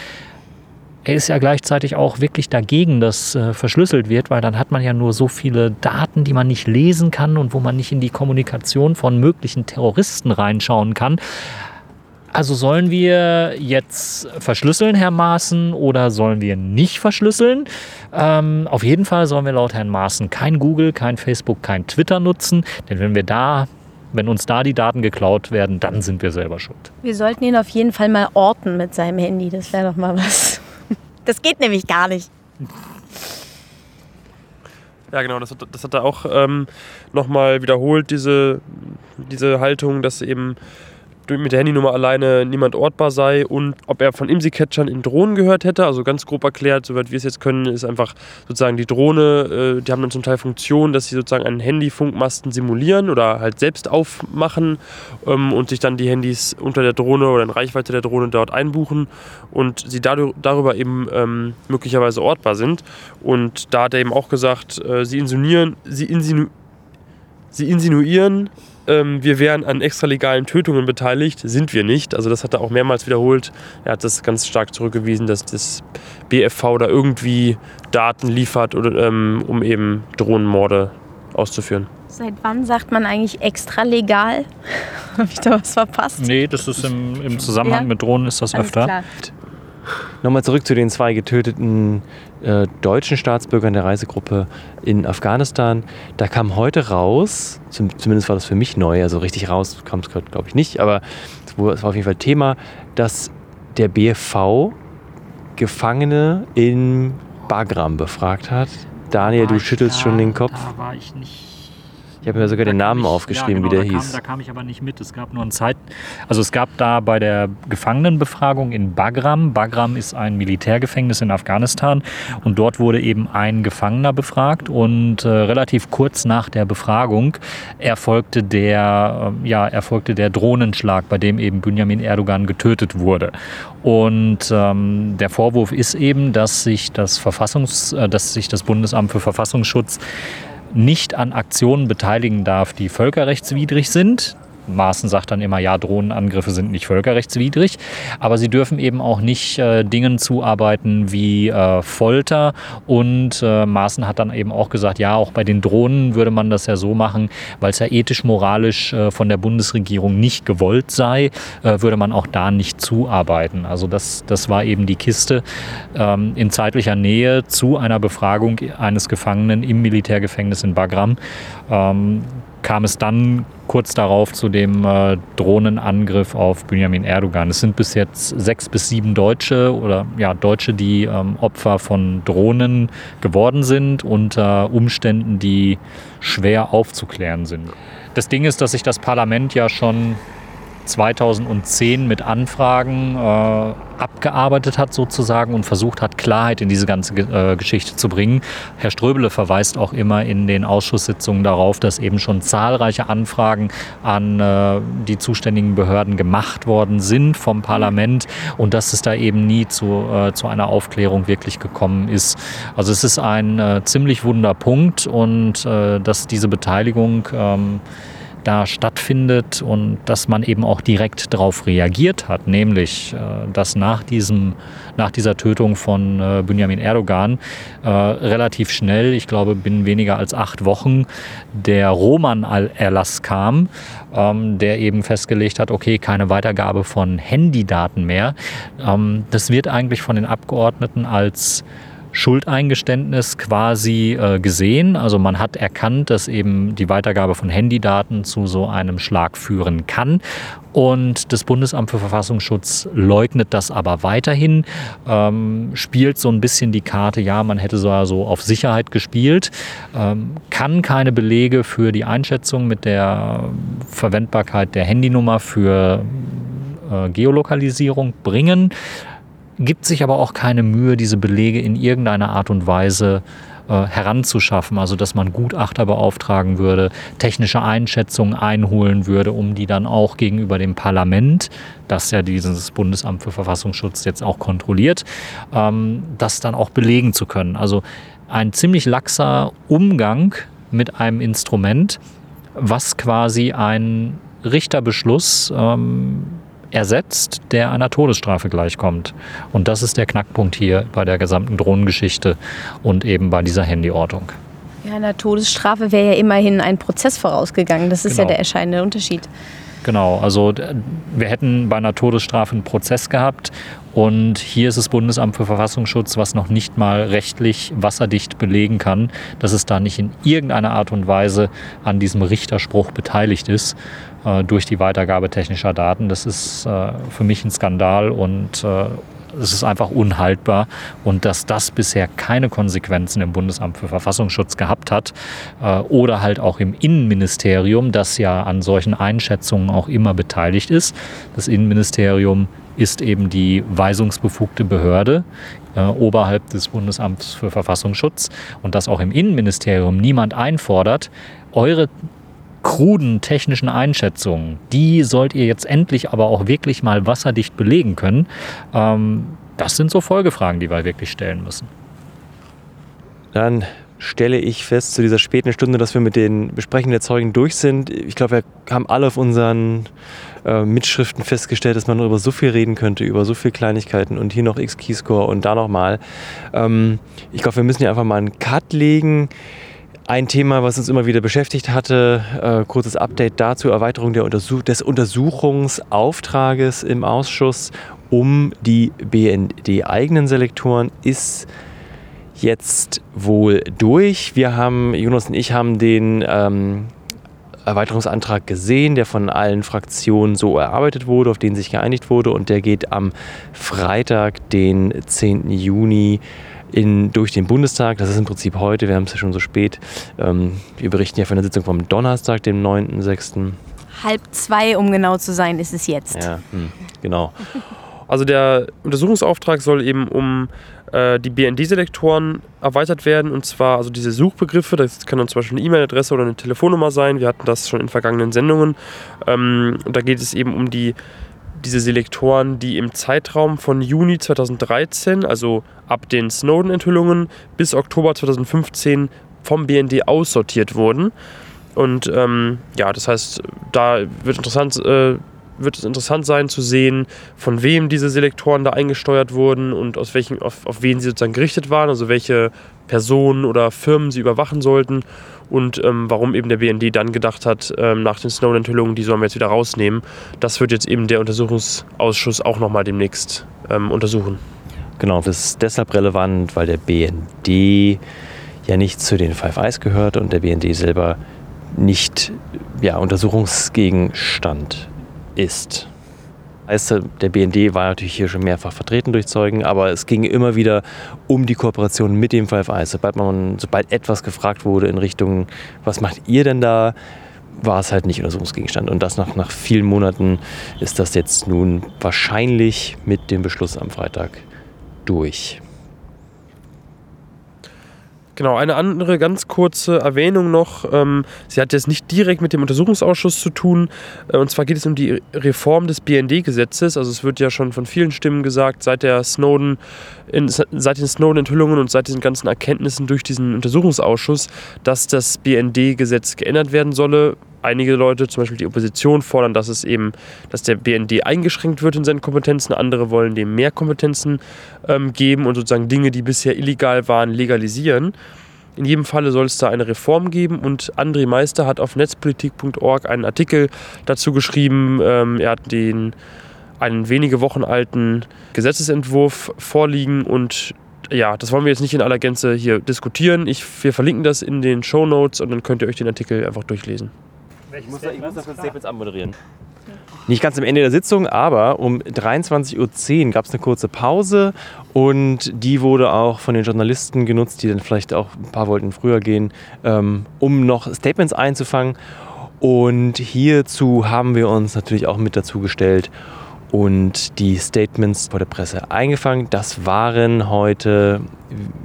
Er ist ja gleichzeitig auch wirklich dagegen, dass äh, verschlüsselt wird, weil dann hat man ja nur so viele Daten, die man nicht lesen kann und wo man nicht in die Kommunikation von möglichen Terroristen reinschauen kann. Also sollen wir jetzt verschlüsseln, Herr Maaßen, oder sollen wir nicht verschlüsseln? Ähm, auf jeden Fall sollen wir laut Herrn Maaßen kein Google, kein Facebook, kein Twitter nutzen, denn wenn wir da, wenn uns da die Daten geklaut werden, dann sind wir selber schuld. Wir sollten ihn auf jeden Fall mal orten mit seinem Handy. Das wäre doch mal was. Das geht nämlich gar nicht. Ja, genau, das hat, das hat er auch ähm, nochmal wiederholt, diese, diese Haltung, dass eben mit der Handynummer alleine niemand ortbar sei und ob er von IMSI-Catchern in Drohnen gehört hätte. Also ganz grob erklärt, soweit wir es jetzt können, ist einfach sozusagen die Drohne, äh, die haben dann zum Teil Funktion, dass sie sozusagen einen Handyfunkmasten simulieren oder halt selbst aufmachen ähm, und sich dann die Handys unter der Drohne oder in Reichweite der Drohne dort einbuchen und sie darüber eben ähm, möglicherweise ortbar sind. Und da hat er eben auch gesagt, äh, sie insinuieren, sie, insinu sie insinuieren, ähm, wir wären an extralegalen Tötungen beteiligt, sind wir nicht. Also das hat er auch mehrmals wiederholt. Er hat das ganz stark zurückgewiesen, dass das BFV da irgendwie Daten liefert, oder, ähm, um eben Drohnenmorde auszuführen. Seit wann sagt man eigentlich extra legal? Habe ich da was verpasst? Nee, das ist im, im Zusammenhang Ja. mit Drohnen ist das Alles öfter. klar. Nochmal zurück zu den zwei getöteten äh, deutschen Staatsbürgern der Reisegruppe in Afghanistan. Da kam heute raus, zum, zumindest war das für mich neu, also richtig raus kam es glaube ich nicht, aber es war auf jeden Fall Thema, dass der BFV Gefangene in Bagram befragt hat. Daniel, du schüttelst schon den Kopf. Da war ich nicht. Ich habe mir sogar den Da kam Namen ich- aufgeschrieben, ja, genau, wie der da kam, hieß. Da kam ich aber nicht mit. Es gab nur ein Zeit. Also es gab da bei der Gefangenenbefragung in Bagram. Bagram ist ein Militärgefängnis in Afghanistan und dort wurde eben ein Gefangener befragt und äh, relativ kurz nach der Befragung erfolgte der, äh, ja, erfolgte der Drohnenschlag, bei dem eben Benjamin Erdogan getötet wurde. Und ähm, der Vorwurf ist eben, dass sich das Verfassungs, äh, dass sich das Bundesamt für Verfassungsschutz nicht an Aktionen beteiligen darf, die völkerrechtswidrig sind. Maaßen sagt dann immer, ja, Drohnenangriffe sind nicht völkerrechtswidrig, aber sie dürfen eben auch nicht äh, Dingen zuarbeiten wie äh, Folter. Und äh, Maaßen hat dann eben auch gesagt, ja, auch bei den Drohnen würde man das ja so machen, weil es ja ethisch-moralisch äh, von der Bundesregierung nicht gewollt sei, äh, würde man auch da nicht zuarbeiten. Also das, das war eben die Kiste ähm, in zeitlicher Nähe zu einer Befragung eines Gefangenen im Militärgefängnis in Bagram. Ähm, kam es dann kurz darauf zu dem äh, Drohnenangriff auf Benjamin Erdogan. Es sind bis jetzt sechs bis sieben Deutsche oder ja Deutsche, die ähm, Opfer von Drohnen geworden sind unter Umständen, die schwer aufzuklären sind. Das Ding ist, dass sich das Parlament ja schon 2010 mit Anfragen äh, abgearbeitet hat sozusagen und versucht hat, Klarheit in diese ganze äh, Geschichte zu bringen. Herr Ströbele verweist auch immer in den Ausschusssitzungen darauf, dass eben schon zahlreiche Anfragen an äh, die zuständigen Behörden gemacht worden sind vom Parlament und dass es da eben nie zu, äh, zu einer Aufklärung wirklich gekommen ist. Also es ist ein äh, ziemlich wunder Punkt und äh, dass diese Beteiligung ähm, da stattfindet und dass man eben auch direkt darauf reagiert hat, nämlich äh, dass nach, diesem, nach dieser Tötung von äh, Benjamin Erdogan äh, relativ schnell, ich glaube binnen weniger als acht Wochen, der Roman-Erlass kam, ähm, der eben festgelegt hat, okay, keine Weitergabe von Handydaten mehr. Ähm, das wird eigentlich von den Abgeordneten als Schuldeingeständnis quasi äh, gesehen. Also man hat erkannt, dass eben die Weitergabe von Handydaten zu so einem Schlag führen kann. Und das Bundesamt für Verfassungsschutz leugnet das aber weiterhin, ähm, spielt so ein bisschen die Karte, ja, man hätte so auf Sicherheit gespielt, ähm, kann keine Belege für die Einschätzung mit der Verwendbarkeit der Handynummer für äh, Geolokalisierung bringen gibt sich aber auch keine Mühe, diese Belege in irgendeiner Art und Weise äh, heranzuschaffen, also dass man Gutachter beauftragen würde, technische Einschätzungen einholen würde, um die dann auch gegenüber dem Parlament, das ja dieses Bundesamt für Verfassungsschutz jetzt auch kontrolliert, ähm, das dann auch belegen zu können. Also ein ziemlich laxer Umgang mit einem Instrument, was quasi ein Richterbeschluss ähm, ersetzt, der einer Todesstrafe gleichkommt. Und das ist der Knackpunkt hier bei der gesamten Drohnengeschichte und eben bei dieser Handyortung. Ja, einer Todesstrafe wäre ja immerhin ein Prozess vorausgegangen. Das ist genau. ja der entscheidende Unterschied. Genau, also wir hätten bei einer Todesstrafe einen Prozess gehabt und hier ist das Bundesamt für Verfassungsschutz, was noch nicht mal rechtlich wasserdicht belegen kann, dass es da nicht in irgendeiner Art und Weise an diesem Richterspruch beteiligt ist durch die Weitergabe technischer Daten. Das ist äh, für mich ein Skandal und äh, es ist einfach unhaltbar. Und dass das bisher keine Konsequenzen im Bundesamt für Verfassungsschutz gehabt hat äh, oder halt auch im Innenministerium, das ja an solchen Einschätzungen auch immer beteiligt ist. Das Innenministerium ist eben die weisungsbefugte Behörde äh, oberhalb des Bundesamts für Verfassungsschutz und dass auch im Innenministerium niemand einfordert, eure kruden technischen Einschätzungen, die sollt ihr jetzt endlich aber auch wirklich mal wasserdicht belegen können. Ähm, das sind so Folgefragen, die wir wirklich stellen müssen. Dann stelle ich fest zu dieser späten Stunde, dass wir mit den Besprechungen der Zeugen durch sind. Ich glaube, wir haben alle auf unseren äh, Mitschriften festgestellt, dass man über so viel reden könnte, über so viele Kleinigkeiten und hier noch X-Keyscore und da nochmal. Ähm, ich glaube, wir müssen hier einfach mal einen Cut legen. Ein Thema, was uns immer wieder beschäftigt hatte, äh, kurzes Update dazu, Erweiterung Untersuch des Untersuchungsauftrages im Ausschuss um die BND-eigenen Selektoren ist jetzt wohl durch. Wir haben, Jonas und ich haben den ähm, Erweiterungsantrag gesehen, der von allen Fraktionen so erarbeitet wurde, auf den sich geeinigt wurde und der geht am Freitag, den 10. Juni in, durch den Bundestag. Das ist im Prinzip heute, wir haben es ja schon so spät. Ähm, wir berichten ja von der Sitzung vom Donnerstag, dem 9.6. Halb zwei, um genau zu sein, ist es jetzt. Ja, hm, genau. Also der Untersuchungsauftrag soll eben um äh, die BND-Selektoren erweitert werden und zwar also diese Suchbegriffe, das kann dann zum Beispiel eine E-Mail-Adresse oder eine Telefonnummer sein. Wir hatten das schon in vergangenen Sendungen. Ähm, da geht es eben um die diese Selektoren, die im Zeitraum von Juni 2013, also ab den Snowden-Enthüllungen, bis Oktober 2015 vom BND aussortiert wurden. Und ähm, ja, das heißt, da wird, interessant, äh, wird es interessant sein zu sehen, von wem diese Selektoren da eingesteuert wurden und aus welchen, auf, auf wen sie sozusagen gerichtet waren, also welche Personen oder Firmen sie überwachen sollten und ähm, warum eben der BND dann gedacht hat, ähm, nach den Snowden-Enthüllungen, die sollen wir jetzt wieder rausnehmen. Das wird jetzt eben der Untersuchungsausschuss auch nochmal demnächst ähm, untersuchen. Genau, das ist deshalb relevant, weil der BND ja nicht zu den Five Eyes gehört und der BND selber nicht ja, Untersuchungsgegenstand ist. Heißt, der BND war natürlich hier schon mehrfach vertreten durch Zeugen, aber es ging immer wieder um die Kooperation mit dem Five Eyes. Sobald, man, sobald etwas gefragt wurde in Richtung, was macht ihr denn da, war es halt nicht Untersuchungsgegenstand. Und das nach, nach vielen Monaten ist das jetzt nun wahrscheinlich mit dem Beschluss am Freitag durch. Genau, eine andere ganz kurze Erwähnung noch. Ähm, sie hat jetzt nicht direkt mit dem Untersuchungsausschuss zu tun. Äh, und zwar geht es um die Reform des BND-Gesetzes. Also es wird ja schon von vielen Stimmen gesagt, seit der Snowden, seit den Snowden-Enthüllungen und seit diesen ganzen Erkenntnissen durch diesen Untersuchungsausschuss, dass das BND-Gesetz geändert werden solle einige Leute, zum Beispiel die Opposition, fordern, dass es eben, dass der BND eingeschränkt wird in seinen Kompetenzen. Andere wollen dem mehr Kompetenzen ähm, geben und sozusagen Dinge, die bisher illegal waren, legalisieren. In jedem Falle soll es da eine Reform geben und André Meister hat auf netzpolitik.org einen Artikel dazu geschrieben. Ähm, er hat den einen wenige Wochen alten Gesetzesentwurf vorliegen und ja, das wollen wir jetzt nicht in aller Gänze hier diskutieren. Ich, wir verlinken das in den Show Notes und dann könnt ihr euch den Artikel einfach durchlesen. Ich muss, da, ich muss das mit Statements anmoderieren. Nicht ganz am Ende der Sitzung, aber um 23.10 Uhr gab es eine kurze Pause und die wurde auch von den Journalisten genutzt, die dann vielleicht auch ein paar wollten früher gehen, ähm, um noch Statements einzufangen. Und hierzu haben wir uns natürlich auch mit dazu gestellt und die Statements vor der Presse eingefangen. Das waren heute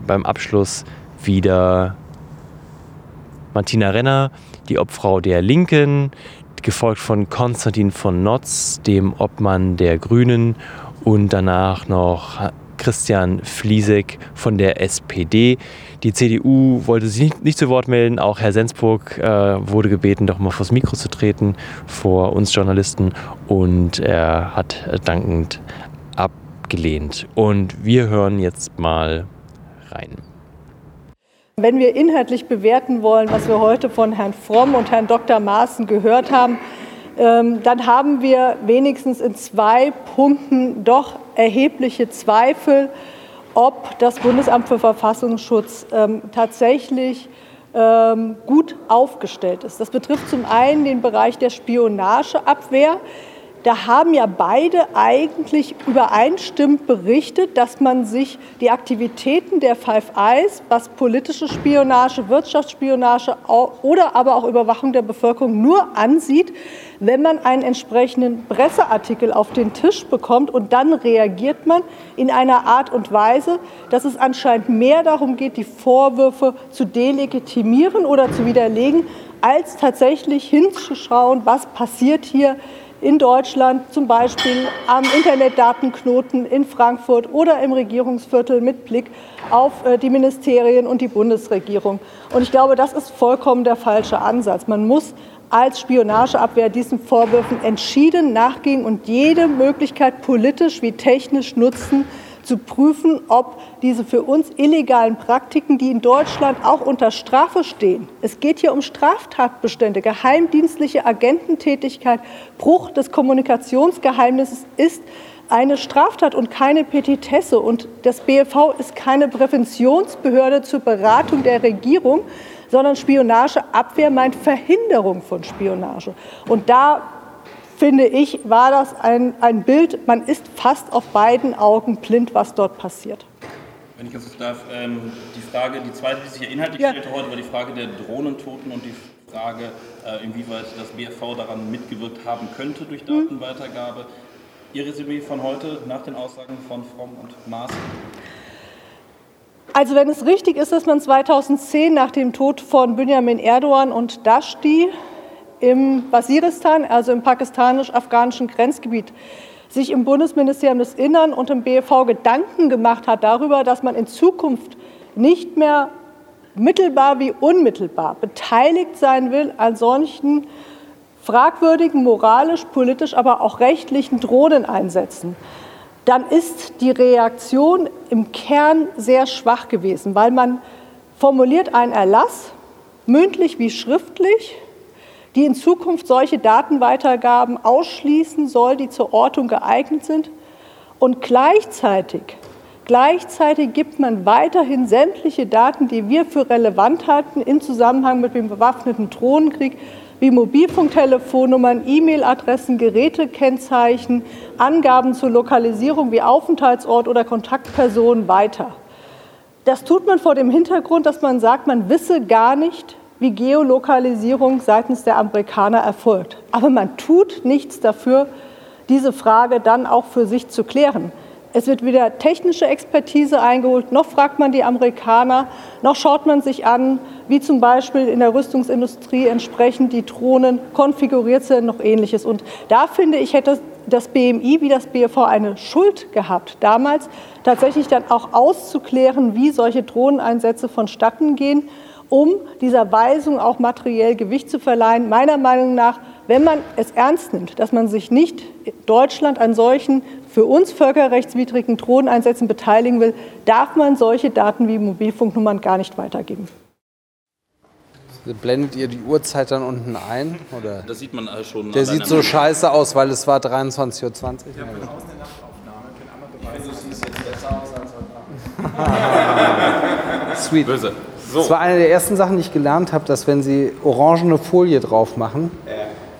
beim Abschluss wieder Martina Renner, die Obfrau der Linken, gefolgt von Konstantin von Notz, dem Obmann der Grünen und danach noch Christian Fliesek von der SPD. Die CDU wollte sich nicht, nicht zu Wort melden. Auch Herr Sensburg äh, wurde gebeten, doch mal vors Mikro zu treten vor uns Journalisten. Und er hat dankend abgelehnt. Und wir hören jetzt mal rein. Wenn wir inhaltlich bewerten wollen, was wir heute von Herrn Fromm und Herrn Dr. Maaßen gehört haben, ähm, dann haben wir wenigstens in zwei Punkten doch erhebliche Zweifel, ob das Bundesamt für Verfassungsschutz ähm, tatsächlich ähm, gut aufgestellt ist. Das betrifft zum einen den Bereich der Spionageabwehr. Da haben ja beide eigentlich übereinstimmend berichtet, dass man sich die Aktivitäten der Five Eyes, was politische Spionage, Wirtschaftsspionage oder aber auch Überwachung der Bevölkerung nur ansieht, wenn man einen entsprechenden Presseartikel auf den Tisch bekommt und dann reagiert man in einer Art und Weise, dass es anscheinend mehr darum geht, die Vorwürfe zu delegitimieren oder zu widerlegen, als tatsächlich hinzuschauen, was passiert hier in Deutschland, zum Beispiel am Internetdatenknoten in Frankfurt oder im Regierungsviertel mit Blick auf äh, die Ministerien und die Bundesregierung. Und ich glaube, das ist vollkommen der falsche Ansatz. Man muss als Spionageabwehr diesen Vorwürfen entschieden nachgehen und jede Möglichkeit politisch wie technisch nutzen, zu prüfen, ob diese für uns illegalen Praktiken, die in Deutschland auch unter Strafe stehen, es geht hier um Straftatbestände, geheimdienstliche Agententätigkeit, Bruch des Kommunikationsgeheimnisses ist eine Straftat und keine Petitesse. Und das BFV ist keine Präventionsbehörde zur Beratung der Regierung, sondern Spionageabwehr meint Verhinderung von Spionage. Und da finde ich, war das ein, ein Bild, man ist fast auf beiden Augen blind, was dort passiert. Wenn ich das darf, ähm, die Frage, die zweite, die sich hier inhaltlich ja. stellte heute, war die Frage der Drohnentoten und die Frage, äh, inwieweit das BFV daran mitgewirkt haben könnte durch mhm. Datenweitergabe. Ihr Resümee von heute nach den Aussagen von Fromm und Maas? Also wenn es richtig ist, dass man 2010 nach dem Tod von Benjamin Erdogan und Dashti im Waziristan, also im pakistanisch-afghanischen Grenzgebiet, sich im Bundesministerium des Innern und im BFV Gedanken gemacht hat darüber, dass man in Zukunft nicht mehr mittelbar wie unmittelbar beteiligt sein will an solchen fragwürdigen, moralisch, politisch, aber auch rechtlichen Drohneneinsätzen, dann ist die Reaktion im Kern sehr schwach gewesen, weil man formuliert einen Erlass, mündlich wie schriftlich, die in Zukunft solche Datenweitergaben ausschließen soll, die zur Ortung geeignet sind. Und gleichzeitig, gleichzeitig gibt man weiterhin sämtliche Daten, die wir für relevant halten, im Zusammenhang mit dem bewaffneten Drohnenkrieg, wie Mobilfunktelefonnummern, E-Mail-Adressen, Gerätekennzeichen, Angaben zur Lokalisierung wie Aufenthaltsort oder Kontaktpersonen weiter. Das tut man vor dem Hintergrund, dass man sagt, man wisse gar nicht, wie Geolokalisierung seitens der Amerikaner erfolgt. Aber man tut nichts dafür, diese Frage dann auch für sich zu klären. Es wird weder technische Expertise eingeholt, noch fragt man die Amerikaner, noch schaut man sich an, wie zum Beispiel in der Rüstungsindustrie entsprechend die Drohnen konfiguriert sind, noch ähnliches. Und da finde ich, hätte das BMI wie das BFV eine Schuld gehabt, damals tatsächlich dann auch auszuklären, wie solche Drohneneinsätze vonstatten gehen, um dieser Weisung auch materiell Gewicht zu verleihen. Meiner Meinung nach, wenn man es ernst nimmt, dass man sich nicht Deutschland an solchen für uns völkerrechtswidrigen Drohneneinsätzen beteiligen will, darf man solche Daten wie Mobilfunknummern gar nicht weitergeben. Blendet ihr die Uhrzeit dann unten ein? Oder? Das sieht man äh, schon. Der sieht so scheiße aus, weil es war 23.20 Uhr. Ja, Sweet. Böse. So. Das war eine der ersten Sachen, die ich gelernt habe, dass wenn Sie orangene Folie drauf machen,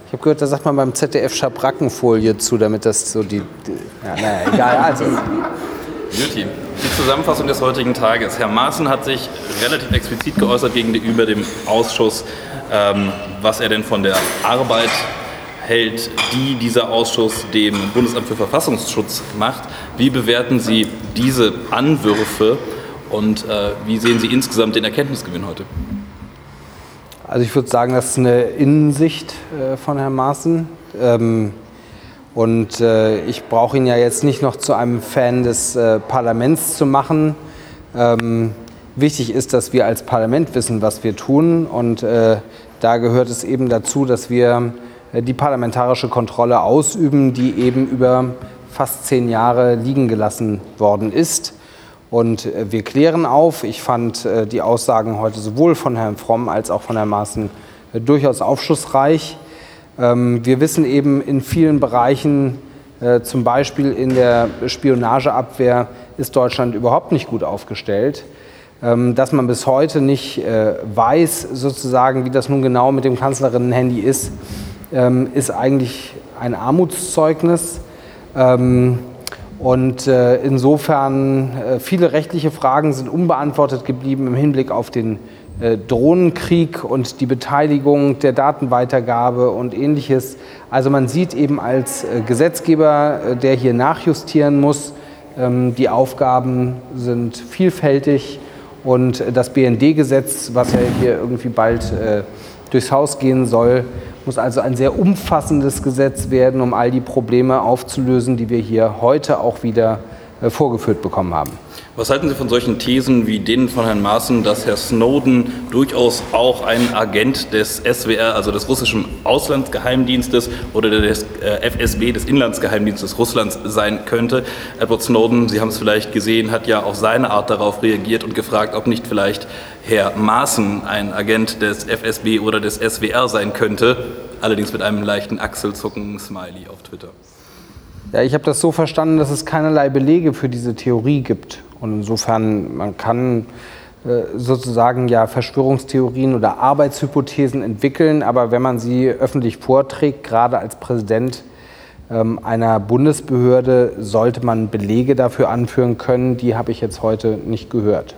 ich habe gehört, da sagt man beim ZDF Schabrackenfolie zu, damit das so die. die ja, naja, egal. Also. Juti, die Zusammenfassung des heutigen Tages. Herr Maaßen hat sich relativ explizit geäußert gegenüber dem Ausschuss, ähm, was er denn von der Arbeit hält, die dieser Ausschuss dem Bundesamt für Verfassungsschutz macht. Wie bewerten Sie diese Anwürfe und äh, wie sehen Sie insgesamt den Erkenntnisgewinn heute? Also ich würde sagen, das ist eine Innensicht äh, von Herrn Maaßen. Ähm, und äh, ich brauche ihn ja jetzt nicht noch zu einem Fan des äh, Parlaments zu machen. Ähm, wichtig ist, dass wir als Parlament wissen, was wir tun. Und äh, da gehört es eben dazu, dass wir äh, die parlamentarische Kontrolle ausüben, die eben über fast zehn Jahre liegen gelassen worden ist. Und äh, wir klären auf. Ich fand äh, die Aussagen heute sowohl von Herrn Fromm als auch von Herrn Maaßen äh, durchaus aufschlussreich. Ähm, wir wissen eben in vielen Bereichen, zum Beispiel in der Spionageabwehr, ist Deutschland überhaupt nicht gut aufgestellt. Ähm, dass man bis heute nicht weiß, sozusagen, wie das nun genau mit dem Kanzlerinnen-Handy ist, ähm, ist eigentlich ein Armutszeugnis. Und äh, insofern äh, viele rechtliche Fragen sind unbeantwortet geblieben im Hinblick auf den äh, Drohnenkrieg und die Beteiligung der Datenweitergabe und ähnliches. Also man sieht eben als äh, Gesetzgeber, der hier nachjustieren muss, ähm, die Aufgaben sind vielfältig und das BND-Gesetz, was ja hier irgendwie bald durchs Haus gehen soll, muss also ein sehr umfassendes Gesetz werden, um all die Probleme aufzulösen, die wir hier heute auch wieder äh, vorgeführt bekommen haben. Was halten Sie von solchen Thesen wie denen von Herrn Maaßen, dass Herr Snowden durchaus auch ein Agent des SWR, also des russischen Auslandsgeheimdienstes oder des äh, FSB, des Inlandsgeheimdienstes Russlands sein könnte? Edward Snowden, Sie haben es vielleicht gesehen, hat ja auf seine Art darauf reagiert und gefragt, ob nicht vielleicht Herr Maaßen ein Agent des FSB oder des SWR sein könnte, allerdings mit einem leichten Achselzucken-Smiley auf Twitter. Ja, ich habe das so verstanden, dass es keinerlei Belege für diese Theorie gibt. Und insofern, man kann äh, sozusagen ja Verschwörungstheorien oder Arbeitshypothesen entwickeln, aber wenn man sie öffentlich vorträgt, gerade als Präsident ähm, einer Bundesbehörde, sollte man Belege dafür anführen können. Die habe ich jetzt heute nicht gehört.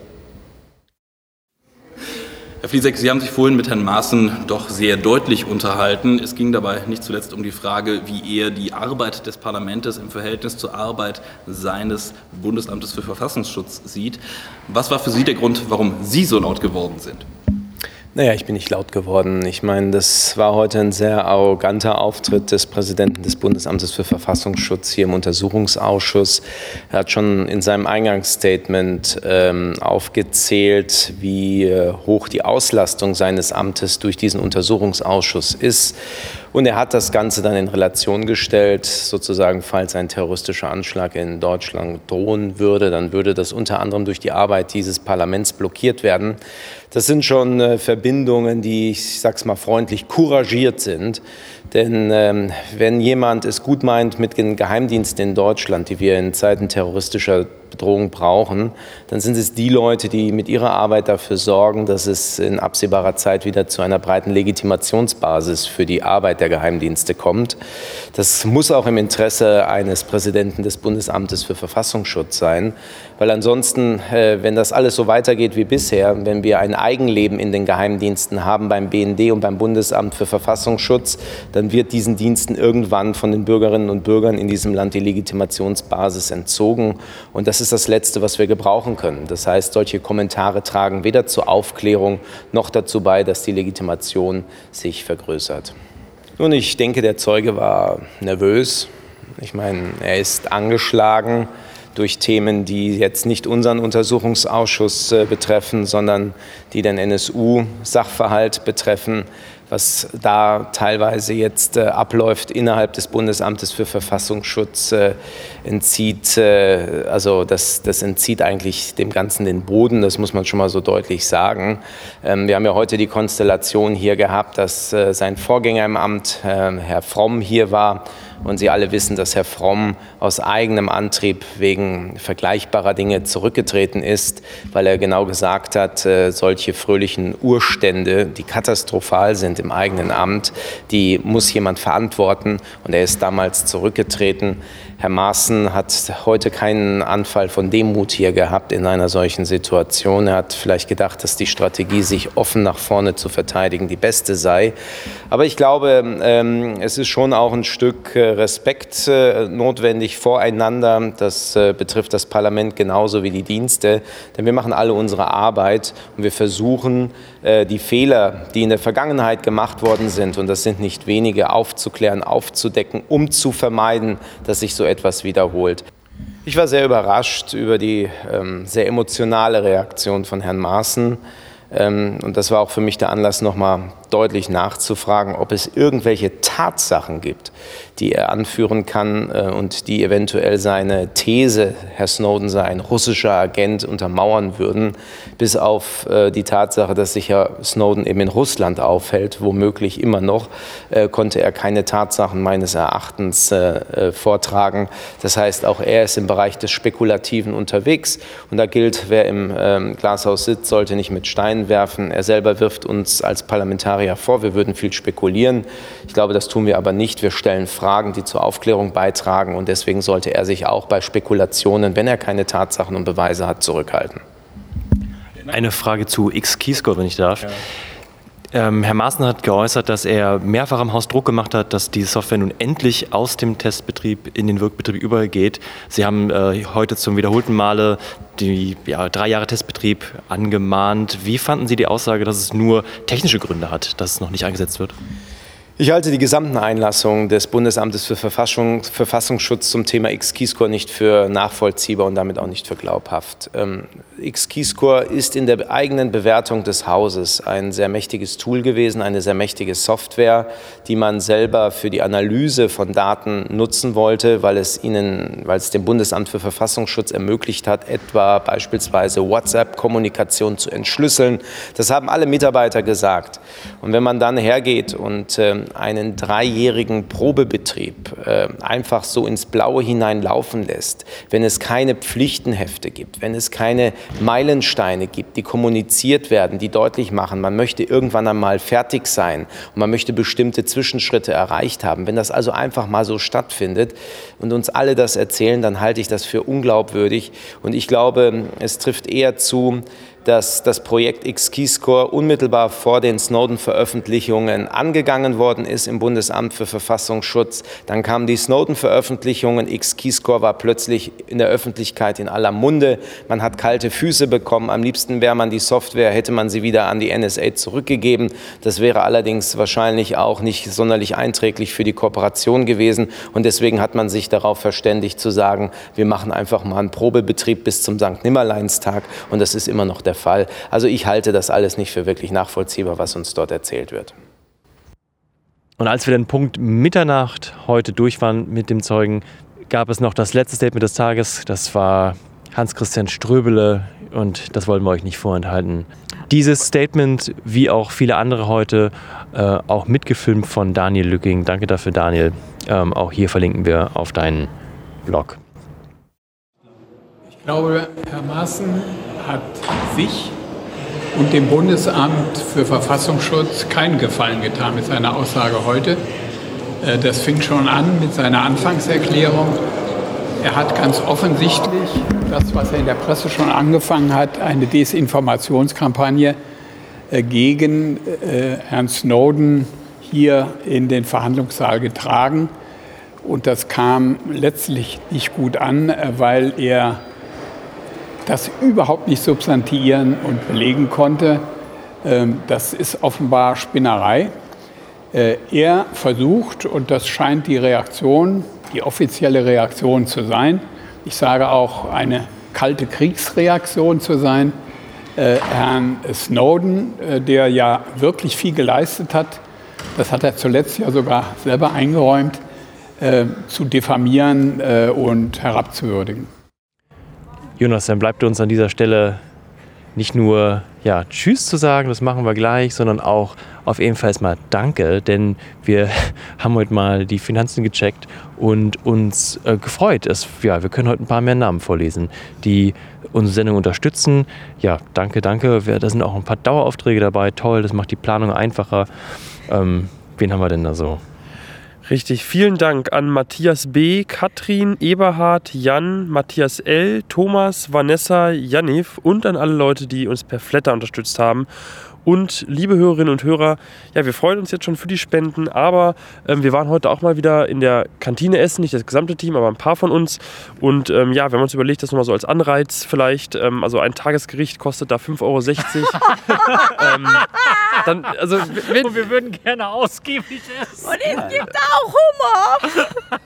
Herr Fliesek, Sie haben sich vorhin mit Herrn Maaßen doch sehr deutlich unterhalten. Es ging dabei nicht zuletzt um die Frage, wie er die Arbeit des Parlaments im Verhältnis zur Arbeit seines Bundesamtes für Verfassungsschutz sieht. Was war für Sie der Grund, warum Sie so laut geworden sind? Naja, ich bin nicht laut geworden. Ich meine, das war heute ein sehr arroganter Auftritt des Präsidenten des Bundesamtes für Verfassungsschutz hier im Untersuchungsausschuss. Er hat schon in seinem Eingangsstatement ähm, aufgezählt, wie äh, hoch die Auslastung seines Amtes durch diesen Untersuchungsausschuss ist. Und er hat das Ganze dann in Relation gestellt, sozusagen, falls ein terroristischer Anschlag in Deutschland drohen würde, dann würde das unter anderem durch die Arbeit dieses Parlaments blockiert werden. Das sind schon äh, Verbindungen, die, ich sag's mal freundlich, couragiert sind. Denn ähm, wenn jemand es gut meint mit den Geheimdiensten in Deutschland, die wir in Zeiten terroristischer Bedrohung brauchen, dann sind es die Leute, die mit ihrer Arbeit dafür sorgen, dass es in absehbarer Zeit wieder zu einer breiten Legitimationsbasis für die Arbeit der Geheimdienste kommt. Das muss auch im Interesse eines Präsidenten des Bundesamtes für Verfassungsschutz sein, weil ansonsten, äh, wenn das alles so weitergeht wie bisher, wenn wir ein Eigenleben in den Geheimdiensten haben beim BND und beim Bundesamt für Verfassungsschutz, dann dann wird diesen Diensten irgendwann von den Bürgerinnen und Bürgern in diesem Land die Legitimationsbasis entzogen. Und das ist das Letzte, was wir gebrauchen können. Das heißt, solche Kommentare tragen weder zur Aufklärung noch dazu bei, dass die Legitimation sich vergrößert. Nun, ich denke, der Zeuge war nervös. Ich meine, er ist angeschlagen durch Themen, die jetzt nicht unseren Untersuchungsausschuss äh, betreffen, sondern die den NSU-Sachverhalt betreffen was da teilweise jetzt äh, abläuft innerhalb des Bundesamtes für Verfassungsschutz, äh, entzieht, äh, also das, das entzieht eigentlich dem Ganzen den Boden, das muss man schon mal so deutlich sagen. Ähm, wir haben ja heute die Konstellation hier gehabt, dass äh, sein Vorgänger im Amt, äh, Herr Fromm, hier war und Sie alle wissen, dass Herr Fromm aus eigenem Antrieb wegen vergleichbarer Dinge zurückgetreten ist, weil er genau gesagt hat, äh, solche fröhlichen Urstände, die katastrophal sind im eigenen Amt, die muss jemand verantworten. Und er ist damals zurückgetreten. Herr Maaßen hat heute keinen Anfall von Demut hier gehabt in einer solchen Situation. Er hat vielleicht gedacht, dass die Strategie, sich offen nach vorne zu verteidigen, die beste sei. Aber ich glaube, ähm, es ist schon auch ein Stück äh, Respekt äh, notwendig voreinander. Das äh, betrifft das Parlament genauso wie die Dienste. Denn wir machen alle unsere Arbeit und wir versuchen, die Fehler, die in der Vergangenheit gemacht worden sind, und das sind nicht wenige, aufzuklären, aufzudecken, um zu vermeiden, dass sich so etwas wiederholt. Ich war sehr überrascht über die ähm, sehr emotionale Reaktion von Herrn Maaßen. Ähm, und das war auch für mich der Anlass, nochmal deutlich nachzufragen, ob es irgendwelche Tatsachen gibt, die er anführen kann äh, und die eventuell seine These, Herr Snowden sei ein russischer Agent, untermauern würden, bis auf äh, die Tatsache, dass sich Herr Snowden eben in Russland aufhält, womöglich immer noch, äh, konnte er keine Tatsachen meines Erachtens vortragen. Das heißt, auch er ist im Bereich des Spekulativen unterwegs und da gilt, wer im ähm, Glashaus sitzt, sollte nicht mit Steinen werfen. Er selber wirft uns als Parlamentarier Parlamentarier vor, wir würden viel spekulieren. Ich glaube, das tun wir aber nicht. Wir stellen Fragen, die zur Aufklärung beitragen und deswegen sollte er sich auch bei Spekulationen, wenn er keine Tatsachen und Beweise hat, zurückhalten. Eine Frage zu X-Keyscore, wenn ich darf. Ja. Ähm, Herr Maaßen hat geäußert, dass er mehrfach am Haus Druck gemacht hat, dass die Software nun endlich aus dem Testbetrieb in den Wirkbetrieb übergeht. Sie haben äh, heute zum wiederholten Male die ja, drei Jahre Testbetrieb angemahnt. Wie fanden Sie die Aussage, dass es nur technische Gründe hat, dass es noch nicht eingesetzt wird? Ich halte die gesamten Einlassungen des Bundesamtes für Verfassung, Verfassungsschutz zum Thema X-Keyscore nicht für nachvollziehbar und damit auch nicht für glaubhaft. Ähm, X-Keyscore ist in der eigenen Bewertung des Hauses ein sehr mächtiges Tool gewesen, eine sehr mächtige Software, die man selber für die Analyse von Daten nutzen wollte, weil es ihnen, weil es dem Bundesamt für Verfassungsschutz ermöglicht hat, etwa beispielsweise WhatsApp-Kommunikation zu entschlüsseln. Das haben alle Mitarbeiter gesagt. Und wenn man dann hergeht und ähm, einen dreijährigen Probebetrieb äh, einfach so ins Blaue hinein laufen lässt, wenn es keine Pflichtenhefte gibt, wenn es keine Meilensteine gibt, die kommuniziert werden, die deutlich machen, man möchte irgendwann einmal fertig sein und man möchte bestimmte Zwischenschritte erreicht haben. Wenn das also einfach mal so stattfindet und uns alle das erzählen, dann halte ich das für unglaubwürdig und ich glaube, es trifft eher zu, dass das Projekt X-Keyscore unmittelbar vor den Snowden-Veröffentlichungen angegangen worden ist im Bundesamt für Verfassungsschutz. Dann kamen die Snowden-Veröffentlichungen. X-Keyscore war plötzlich in der Öffentlichkeit in aller Munde. Man hat kalte Füße bekommen. Am liebsten wäre man die Software, hätte man sie wieder an die NSA zurückgegeben. Das wäre allerdings wahrscheinlich auch nicht sonderlich einträglich für die Kooperation gewesen. Und deswegen hat man sich darauf verständigt zu sagen, wir machen einfach mal einen Probebetrieb bis zum St. Nimmerleinstag. Und das ist immer noch der der Fall. Also ich halte das alles nicht für wirklich nachvollziehbar, was uns dort erzählt wird. Und als wir den Punkt Mitternacht heute durch waren mit dem Zeugen, gab es noch das letzte Statement des Tages. Das war Hans-Christian Ströbele und das wollen wir euch nicht vorenthalten. Dieses Statement, wie auch viele andere heute, äh, auch mitgefilmt von Daniel Lücking. Danke dafür, Daniel. Ähm, auch hier verlinken wir auf deinen Blog. Ich glaube, Herr Maaßen hat sich und dem Bundesamt für Verfassungsschutz keinen Gefallen getan mit seiner Aussage heute. Äh, das fing schon an mit seiner Anfangserklärung. Er hat ganz offensichtlich das, was er in der Presse schon angefangen hat, eine Desinformationskampagne äh, gegen äh, Herrn Snowden hier in den Verhandlungssaal getragen. Und das kam letztlich nicht gut an, weil er das überhaupt nicht substantiieren und belegen konnte. Ähm, das ist offenbar Spinnerei. Äh, er versucht, und das scheint die Reaktion, die offizielle Reaktion zu sein, ich sage auch eine kalte Kriegsreaktion zu sein, äh, Herrn Snowden, äh, der ja wirklich viel geleistet hat, das hat er zuletzt ja sogar selber eingeräumt, zu diffamieren und herabzuwürdigen. Jonas, dann bleibt uns an dieser Stelle nicht nur ja, Tschüss zu sagen, das machen wir gleich, sondern auch auf jeden Fall erstmal Danke, denn wir haben heute mal die Finanzen gecheckt und uns äh, gefreut. Es, ja, wir können heute ein paar mehr Namen vorlesen, die unsere Sendung unterstützen. Ja, danke, danke. Da sind auch ein paar Daueraufträge dabei. Toll, das macht die Planung einfacher. Ähm, wen haben wir denn da so? Richtig, vielen Dank an Matthias B., Katrin, Eberhard, Jan, Matthias L., Thomas, Vanessa, Janiv und an alle Leute, die uns per Flatter unterstützt haben. Und liebe Hörerinnen und Hörer, ja, wir freuen uns jetzt schon für die Spenden, aber ähm, wir waren heute auch mal wieder in der Kantine essen, nicht das gesamte Team, aber ein paar von uns. Und ähm, ja, wir haben uns überlegt, das nochmal so als Anreiz vielleicht, ähm, also ein Tagesgericht kostet da 5,60 Euro. ähm, dann, also, wenn, und wir würden gerne ausgiebig essen. Und es gibt auch Hummer.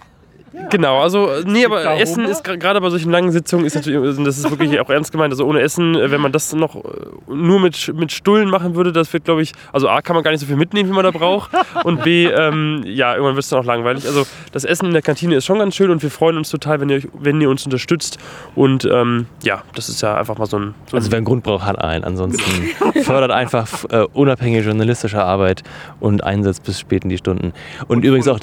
Genau, also nee, aber Essen ist gerade bei solchen langen Sitzungen ist natürlich, also das ist wirklich auch ernst gemeint. Also ohne Essen, äh, wenn man das noch äh, nur mit, mit Stullen machen würde, das wird, glaube ich, also A kann man gar nicht so viel mitnehmen, wie man da braucht. Und B, ähm, ja, irgendwann wird es dann auch langweilig. Also das Essen in der Kantine ist schon ganz schön und wir freuen uns total, wenn ihr, wenn ihr uns unterstützt. Und ähm, ja, das ist ja einfach mal so ein. So also wer einen Grund braucht, hat einen. Ansonsten fördert einfach äh, unabhängige journalistische Arbeit und einsetzt bis spät in die Stunden. Und, und übrigens auch.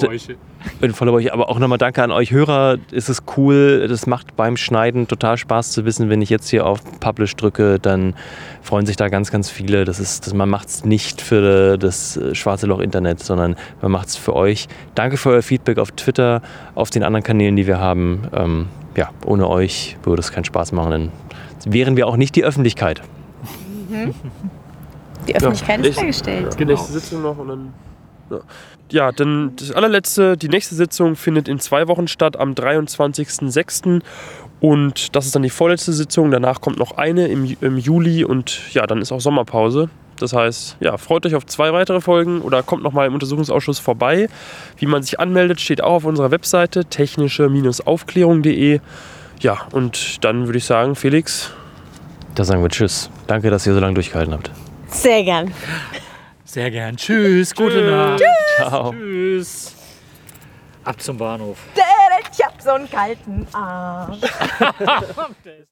In voller Bäuche. Aber auch nochmal danke an euch Hörer. Es ist cool. Das macht beim Schneiden total Spaß zu wissen, wenn ich jetzt hier auf Publish drücke, dann freuen sich da ganz, ganz viele. Das ist, das, man macht es nicht für das schwarze Loch Internet, sondern man macht es für euch. Danke für euer Feedback auf Twitter, auf den anderen Kanälen, die wir haben. Ähm, ja, ohne euch würde es keinen Spaß machen. Dann wären wir auch nicht die Öffentlichkeit. Mhm. Die Öffentlichkeit ja, ist hergestellt. Die nächste Sitzung noch und dann. Ja ja, dann das allerletzte, die nächste Sitzung findet in zwei Wochen statt, am 23.06. Und das ist dann die vorletzte Sitzung. Danach kommt noch eine im, im Juli und ja, dann ist auch Sommerpause. Das heißt, ja, freut euch auf zwei weitere Folgen oder kommt nochmal im Untersuchungsausschuss vorbei. Wie man sich anmeldet, steht auch auf unserer Webseite technische-aufklärung.de. Ja, und dann würde ich sagen, Felix. Da sagen wir Tschüss. Danke, dass ihr so lange durchgehalten habt. Sehr gern. Sehr gern. Tschüss, gute Nacht. Tschüss. Ciao. Tschüss. Ab zum Bahnhof. Ich hab so einen kalten Arsch.